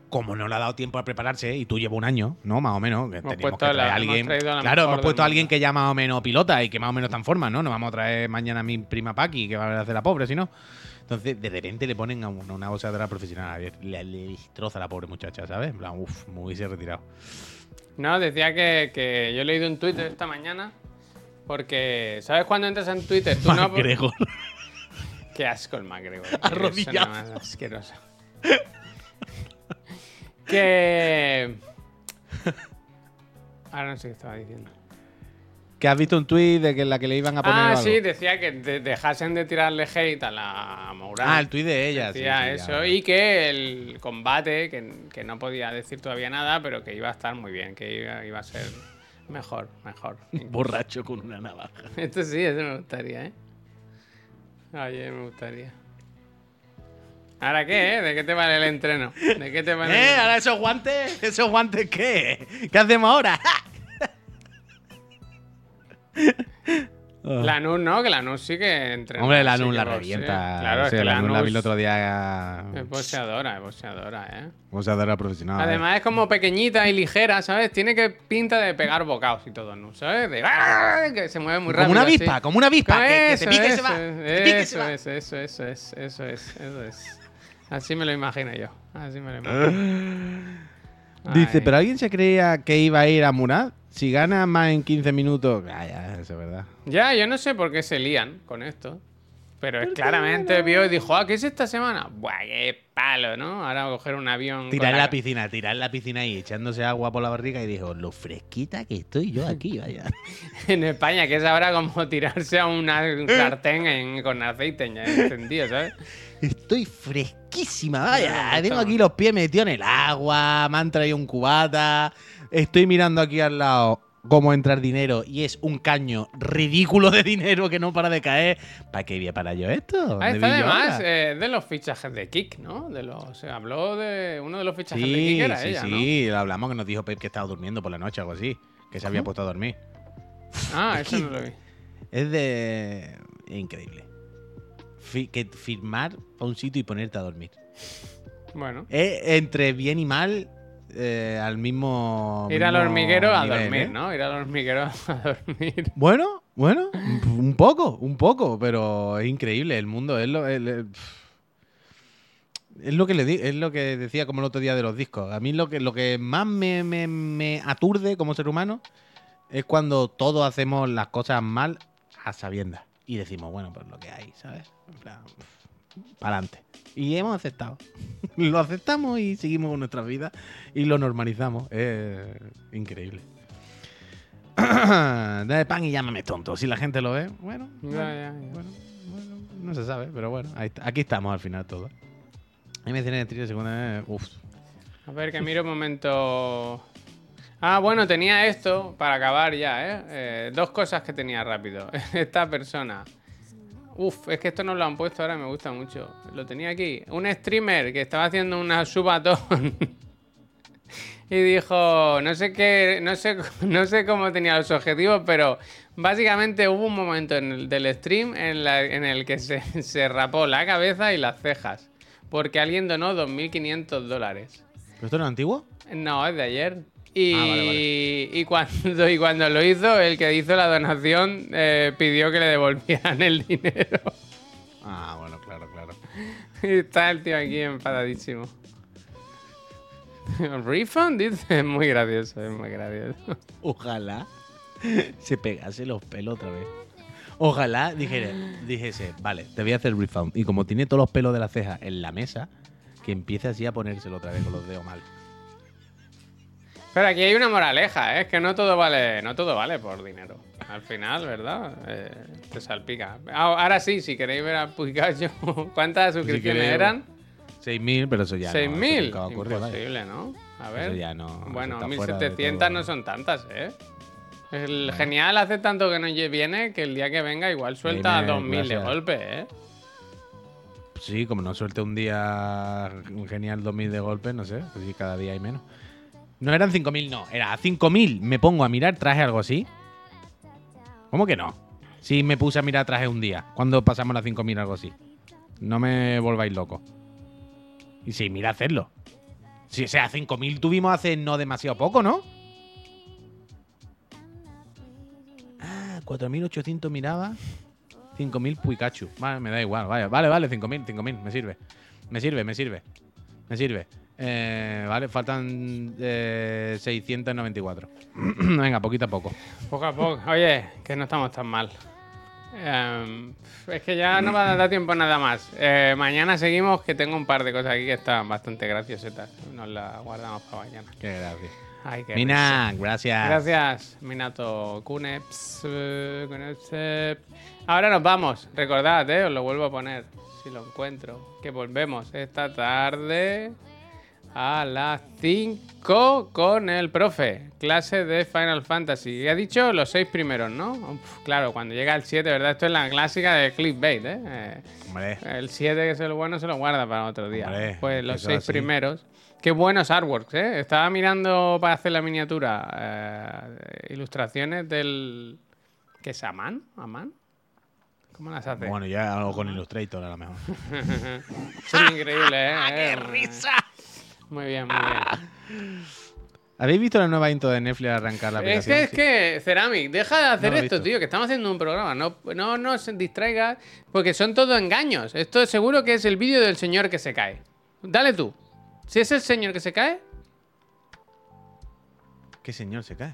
Como no le ha dado tiempo a prepararse y tú llevas un año, ¿no? Más o menos. Hemos que traer la- a alguien. Claro, hemos puesto a alguien que ya más o menos pilota y que más o menos está en forma, ¿no? No vamos a traer mañana a mi prima Paki, que va a hacer la pobre, si no. Entonces, de repente le ponen a una, una boxeadora profesional. Le, le destroza a la pobre muchacha, ¿sabes? En plan, uff, me hubiese retirado. No, decía que, que yo he leído un Twitter esta mañana. Porque, ¿sabes cuando entras en Twitter? Tú no. Qué asco el. Qué persona más asquerosa. Que. Ahora no sé qué estaba diciendo. Que has visto un tuit de que la que le iban a poner Ah, algo. sí, decía que de- dejasen de tirarle hate a la Mourad. Ah, el tuit de ella, sí, Decía sí, eso. ya. Y que el combate, que, que no podía decir todavía nada, pero que iba a estar muy bien, que iba, iba a ser mejor, mejor. Borracho con una navaja. Esto sí, eso me gustaría, ¿eh? Oye, me gustaría. ¿Ahora qué, eh? ¿De qué te vale el entreno? ¿De qué te vale ¿Eh? ¿Ahora esos guantes? ¿Esos guantes qué? ¿Qué hacemos ahora? Lanús no, que Lanús sí que entrena. Hombre, la sí la revienta. Claro, es Sí, que la vi el Lanús otro día. es boxeadora, es boxeadora, ¿eh? Boxeadora profesional. Además es como pequeñita y ligera, ¿sabes? Tiene que pinta de pegar bocados y todo, ¿no? ¿Sabes? De ¡ah! que se mueve muy rápido. como una así. avispa, como una avispa. Que, que Eso, pique y se eso va. es, pique y se Eso va. es, eso, eso es, eso es, eso es. Así me lo imagino yo. Así me lo imagino. Dice, Ay. pero alguien se creía que iba a ir a Murad. Si gana más en 15 minutos. Ah, ya, eso es verdad. Ya, yo no sé por qué se lían con esto. Pero es claramente vio y dijo, ah, ¿qué es esta semana? Buah, qué palo, ¿no? Ahora voy a coger un avión. Tirar la- la piscina, tirar la piscina ahí, echándose agua por la barriga y dijo, lo fresquita que estoy yo aquí, vaya. En España, que es ahora como tirarse a una un sartén en- con aceite ya encendido, ¿sabes? Estoy fresquísima, vaya. Ya, Tengo aquí los pies metidos en el agua, me han traído un cubata. Estoy mirando aquí al lado cómo entrar dinero y es un caño ridículo de dinero que no para de caer. ¿Para qué voy a parar yo esto? Ah, ¿Dónde está además eh, de los fichajes de Kik, ¿no? De los, se habló de uno de los fichajes de Sí, Kik era sí, ella, ¿no? sí, lo hablamos que nos dijo Pep que estaba durmiendo por la noche o algo así. Que se había puesto a dormir. Ah, Es eso no lo vi. Es de. increíble. Fi- que firmar a un sitio y ponerte a dormir. Bueno, Es entre bien y mal eh, al mismo. ir al mismo hormiguero a nivel, dormir, ¿eh? ¿no? Ir al hormiguero a dormir. Bueno, bueno, un- poco, un poco, pero es increíble. El mundo es lo. el- el- es lo que le di- es lo que decía como el otro día de los discos. A mí lo que, lo que más me, me- me aturde como ser humano es cuando todos hacemos las cosas mal a sabiendas. Y decimos, bueno, pues lo que hay, ¿sabes? Para adelante. Y hemos aceptado. lo aceptamos y seguimos con nuestras vidas y lo normalizamos. Es increíble. Dame pan y llámame tonto. Si la gente lo ve, bueno, Ya, bueno, ya, ya. bueno, bueno, no se sabe, pero bueno, ahí está. aquí estamos al final todo. De trío segunda vez, uff. A ver, que miro un momento. Ah, bueno, tenía esto para acabar ya, ¿eh? Eh, Dos cosas que tenía rápido. Esta persona. Uf, es que esto no lo han puesto ahora, me gusta mucho. Lo tenía aquí. Un streamer que estaba haciendo una subatón. y dijo, no sé qué, no sé, no sé cómo tenía los objetivos, pero básicamente hubo un momento en el, del stream en, la- en el que se, se rapó la cabeza y las cejas. Porque alguien donó 2.500 dólares. ¿Pero esto no es antiguo? No, es de ayer. Y, Ah, vale, y, cuando, y cuando lo hizo, el que hizo la donación eh, pidió que le devolvieran el dinero. Ah, bueno, claro, claro. y está el tío aquí enfadadísimo. ¿Refund? Dice, es muy gracioso, es muy gracioso. Ojalá se pegase los pelos otra vez. Ojalá dijese, vale, te voy a hacer refund. Y como tiene todos los pelos de la ceja en la mesa, que empiece así a ponérselo otra vez con los dedos mal. Pero aquí hay una moraleja, ¿eh? es que no todo vale, no todo vale por dinero. Al final, ¿verdad? Eh, te salpica. Ah, Ahora sí, si queréis ver a Pikachu, ¿cuántas suscripciones queréis- eran? 6.000, pero eso ya no. eso ¿6.000? nunca va a ocurrir, vaya. Imposible, ¿no? A ver. Eso ya no. Bueno, está fuera de 1700 no son tantas, ¿eh? El genial hace tanto que no viene que el día que venga igual suelta Dime, 2000 de golpe, ¿eh? Sí, como no suelte un día un genial 2000 de golpe, no sé, si cada día hay menos. No eran 5000, no, era a 5000. Me pongo a mirar traje algo así. ¿Cómo que no? Si me puse a mirar traje un día, cuando pasamos las 5000 algo así. No me volváis loco. Y sí, mira hacerlo. Si, o sea, 5000 tuvimos hace no demasiado poco, ¿no? Ah, 4800 miraba. 5.000 Pikachu. Vale, me da igual. Vale, vale, vale 5.000, 5.000. Me sirve. Me sirve, me sirve. Me sirve. Eh, vale, faltan eh, 694. Venga, poquito a poco. Poco a poco. Oye, que no estamos tan mal. Em, es que ya no va a dar tiempo nada más. Eh, mañana seguimos, que tengo un par de cosas aquí que están bastante graciosetas. Nos las guardamos para mañana. Qué gracias. Ay, qué Mina, gracias. Gracias, Minato Kuneps. Ahora nos vamos. Recordad, eh, os lo vuelvo a poner. Si lo encuentro. Que volvemos esta tarde a las 5 con el profe. Clase de Final Fantasy. Y ha dicho los seis primeros, ¿no? Uf, claro, cuando llega el 7, ¿verdad? Esto es la clásica de clickbait, ¿eh? Eh, Hombre, el 7, que es el bueno, se lo guarda para otro día. Hombre, pues los seis así. primeros. Qué buenos artworks, ¿eh? Estaba mirando para hacer la miniatura eh, ilustraciones del. ¿Qué es Aman? ¿Aman? ¿Cómo las hace? bueno, ya algo con Illustrator a lo mejor. Son increíbles, ¿eh? ¡Qué risa! Muy bien, muy bien. ¿Habéis visto la nueva intro de Netflix arrancar la Es aplicación? que, es que, Ceramic, deja de hacer No esto, tío, que estamos haciendo un programa. No, no nos distraigas, porque son todos engaños. Esto seguro que es el vídeo del señor que se cae. Dale tú. Si es el señor que se cae, ¿Qué señor se cae?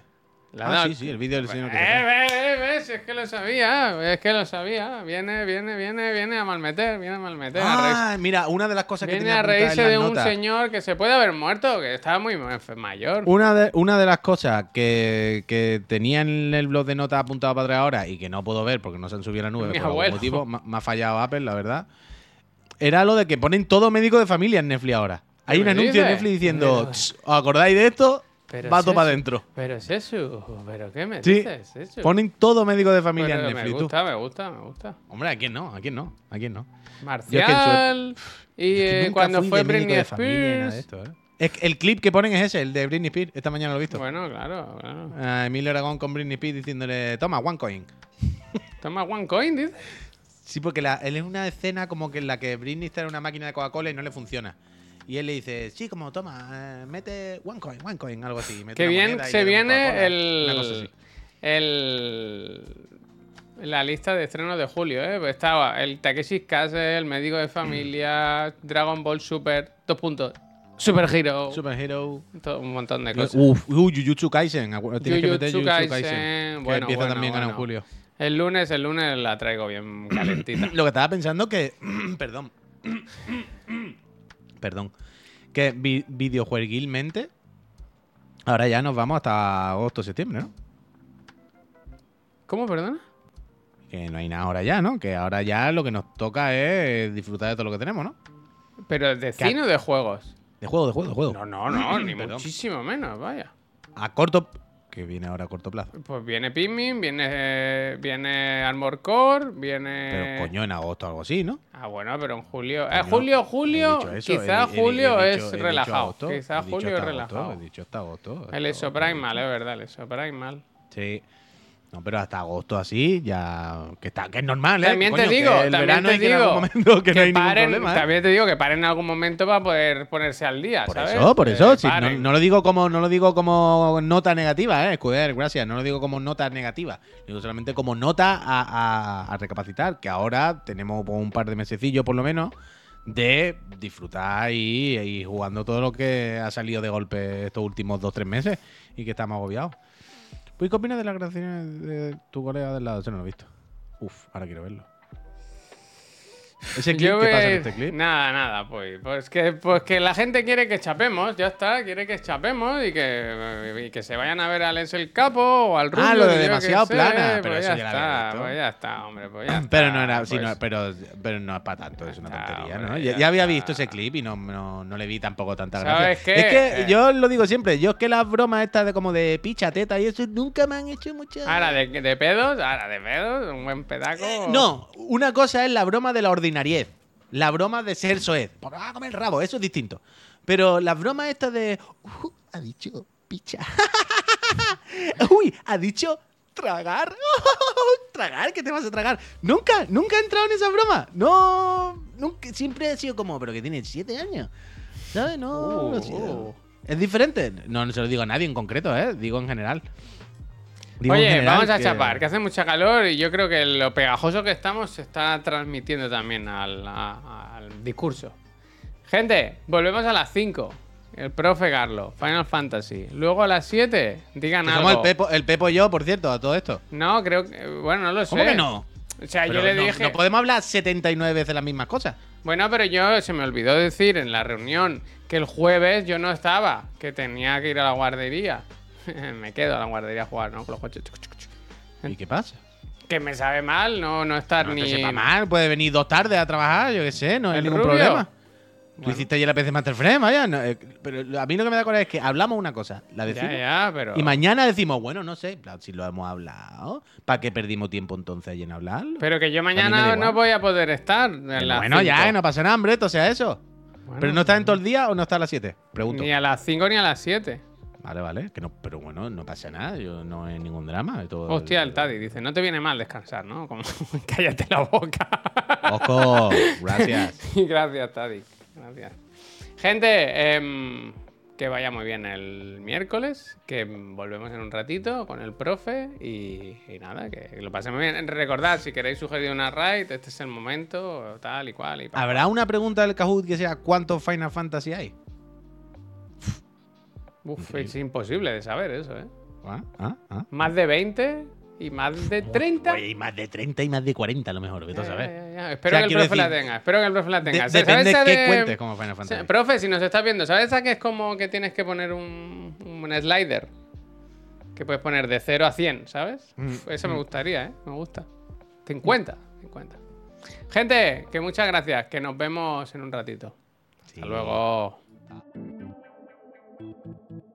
La Ah, sí, sí, el vídeo del señor que Eh, eh, eh, ves? Es que lo sabía, es que lo sabía. Viene, viene, viene, viene a malmeter, viene a malmeter. a. Ah, mira, una de las cosas que Viene tenía a reírse de un señor que se puede haber muerto, que estaba muy ma- mayor. Una de, una de las cosas que, que tenía en el blog de notas apuntado para atrás ahora y que no puedo ver porque no se han subido a la nube Mi por algún motivo, me, ha fallado Apple, la verdad. Era lo de que ponen todo médico de familia en Netflix ahora. Hay un ¿Qué anuncio en dices? Netflix diciendo, Pero- "Tss, ¿os acordáis de esto? Pero Va todo para adentro. Pero es eso, pero ¿qué me Sí, dices? Eso. ponen todo médico de familia Pero en me Netflix. tú. gusta, me gusta, me gusta. Hombre, ¿a quién no? ¿A quién no? ¿A quién no? Marcial. y Es que eh, cuando fue Britney Spears. esto, ¿eh? Es el clip que ponen es ese, el de Britney Spears. Esta mañana lo he visto. Bueno, claro, claro. A Emilio Aragón con Britney Spears diciéndole, toma, one coin. Toma one coin, dice. Sí, porque la- él es una escena como que en la que Britney está en una máquina de Coca-Cola y no le funciona. Y él le dice, sí, como toma, eh, mete one coin, one coin, algo así. mete Que bien se viene el, el. La lista de estrenos de julio, ¿eh? Pues estaba el Takeshi Castle, el médico de familia, Dragon Ball Super, dos puntos. Super Hero. Superhero. todo un montón de cosas. Uf, uh, Jujutsu Kaisen. Tienes que meter Jujutsu Kaisen, Kaisen. que bueno, empieza bueno, también ahora en bueno. julio. El lunes, el lunes la traigo bien calentita. Lo que estaba pensando que. perdón. Perdón. Que vi- videojueguilmente. Ahora ya nos vamos hasta agosto, septiembre, ¿no? ¿Cómo, perdona? Que no hay nada ahora ya, ¿no? Que ahora ya lo que nos toca es disfrutar de todo lo que tenemos, ¿no? ¿Pero de cine o de juegos? De juego, de juego, de juego. No, no, no, ni Perdón. muchísimo menos, vaya. A corto. Que viene ahora a corto plazo. Pues viene Pikmin, viene, viene Armor Core, viene... Pero coño, en agosto o algo así, ¿no? Ah, bueno, pero en julio... Eh, julio, julio, dicho eso, quizá he di- he di- julio es relajado. agosto, quizá he dicho julio es relajado. He dicho hasta agosto. El hasta ESO Primal, es verdad, el ESO Primal. Sí. No, pero hasta agosto así, ya. Que, está, que es normal, ¿eh? También te que digo, el también verano te en algún digo momento que, no hay ningún paren, problema, ¿eh? también te digo que paren en algún momento para poder ponerse al día, Por ¿sabes? eso, por Que eso. sí, no, lo digo como, no lo digo como nota negativa, eh, Escuder, gracias. No lo digo como nota negativa. Lo digo solamente como nota a, a- a recapacitar. Que ahora tenemos un par de mesecillos por lo menos de disfrutar y, y jugando todo lo que ha salido de golpe estos últimos dos tres meses y que estamos agobiados. Pues, ¿qué opinas de las grabaciones de tu colega del lado? Eso no lo he visto. Uf, ahora quiero verlo. ¿Ese clip? Yo ¿Qué voy pasa en este clip? Nada, nada, pues, pues, que, pues que la gente quiere que chapemos, ya está, quiere que chapemos y que, y que se vayan a ver al Es el Capo o al Rubio. Ah, lo de yo qué demasiado sé, plana, pero pues eso ya ya lo había está, visto. pues ya está, hombre, pues ya Pero no era, sí, pues- no, pero, pero no es para tanto, es una Ya, tontería, ya Ya, ya había está. visto ese clip y no, no, no le vi tampoco tanta ¿Sabes gracia. qué? Es que Eh. yo lo digo siempre, yo es que las bromas estas de como de picha, teta y eso nunca me han hecho mucha... Ahora de, de pedos, ahora de pedos, un buen pedaco. Eh, no, una cosa es la broma de la ordinariez, la broma de ser soez. Por ah, comer el rabo, eso es distinto. Pero las bromas estas de... "Uh, ha dicho picha. Uy, ha dicho tragar. tragar, ¿qué te vas a tragar? Nunca, nunca he entrado en esa broma. No, nunca, siempre he sido como, pero que tiene siete años. ¿Sabes? No, no sé. uh. Es diferente. No, no se lo digo a nadie en concreto, ¿eh? Digo en general. Digo Oye, general vamos a que- chapar, que hace mucha calor y yo creo que lo pegajoso que estamos se está transmitiendo también al, a- al discurso. Gente, volvemos a las 5. El profe Carlos, Final Fantasy. Luego a las 7, digan algo. somos el Pepo, el Pepo y yo, por cierto, a todo esto. No, creo que. Bueno, no lo sé. ¿Cómo que no? O sea, Pero yo le no, dije. no podemos hablar 79 veces las mismas cosas. Bueno, pero yo se me olvidó decir en la reunión que el jueves yo no estaba, que tenía que ir a la guardería. me quedo a la guardería a jugar, ¿no? Con los coches. ¿Y qué pasa? Que me sabe mal no, no estar No ni. te sepa mal, puede venir dos tardes a trabajar, yo qué sé, no hay ¿El ningún rubio? problema. Tú Bueno. hiciste ayer la PC Master Frame, vaya. no, eh, pero a mí lo que me da coraje es que hablamos una cosa, la decimos. Ya, ya, pero. Y mañana decimos, bueno, no sé, si lo hemos hablado, ¿para qué perdimos tiempo entonces ahí en hablarlo? Pero que yo mañana no voy a poder estar. en bueno, ya, cinco. no pasa nada, hombre, o sea eso. Bueno, ¿Pero no estás en todo el día o no estás a las 7? Pregunto. Ni a las 5 ni a las 7. Vale, vale, que no, pero bueno, no pasa nada, yo no hay ningún drama. Todo, Hostia, el Taddy dice: No te viene mal descansar, ¿no? Como, cállate la boca. Ojo, gracias. Gracias, Tadi. Gracias. Gente, em, que vaya muy bien el miércoles, que volvemos en un ratito con el profe y, y nada, que lo pasemos bien. Recordad, si queréis sugerir una raid, este es el momento, tal y cual. Y ¿Habrá una pregunta del Kahoot que sea cuántos Final Fantasy hay? Uf, es imposible de saber eso, ¿eh? Ah, ah, ah. Más de 20 y más de 30. Oye, y más de 30 y más de 40 a lo mejor, a Ya, saber. ya, ya, ya. Espero O sea, que el profe la decir, tenga. Espero que el profe la De- tenga. ¿Sabes depende esa qué de- cuentes como Final o sea, Fantasy. profe, si nos estás viendo, ¿sabes esa que es como que tienes que poner un, un slider? Que puedes poner de 0 a 100, ¿sabes? Mm, Uf, Eso me gustaría, ¿eh? Me gusta. 50, 50. Gente, que muchas gracias. Que nos vemos en un ratito. Sí. Hasta luego. Thank you.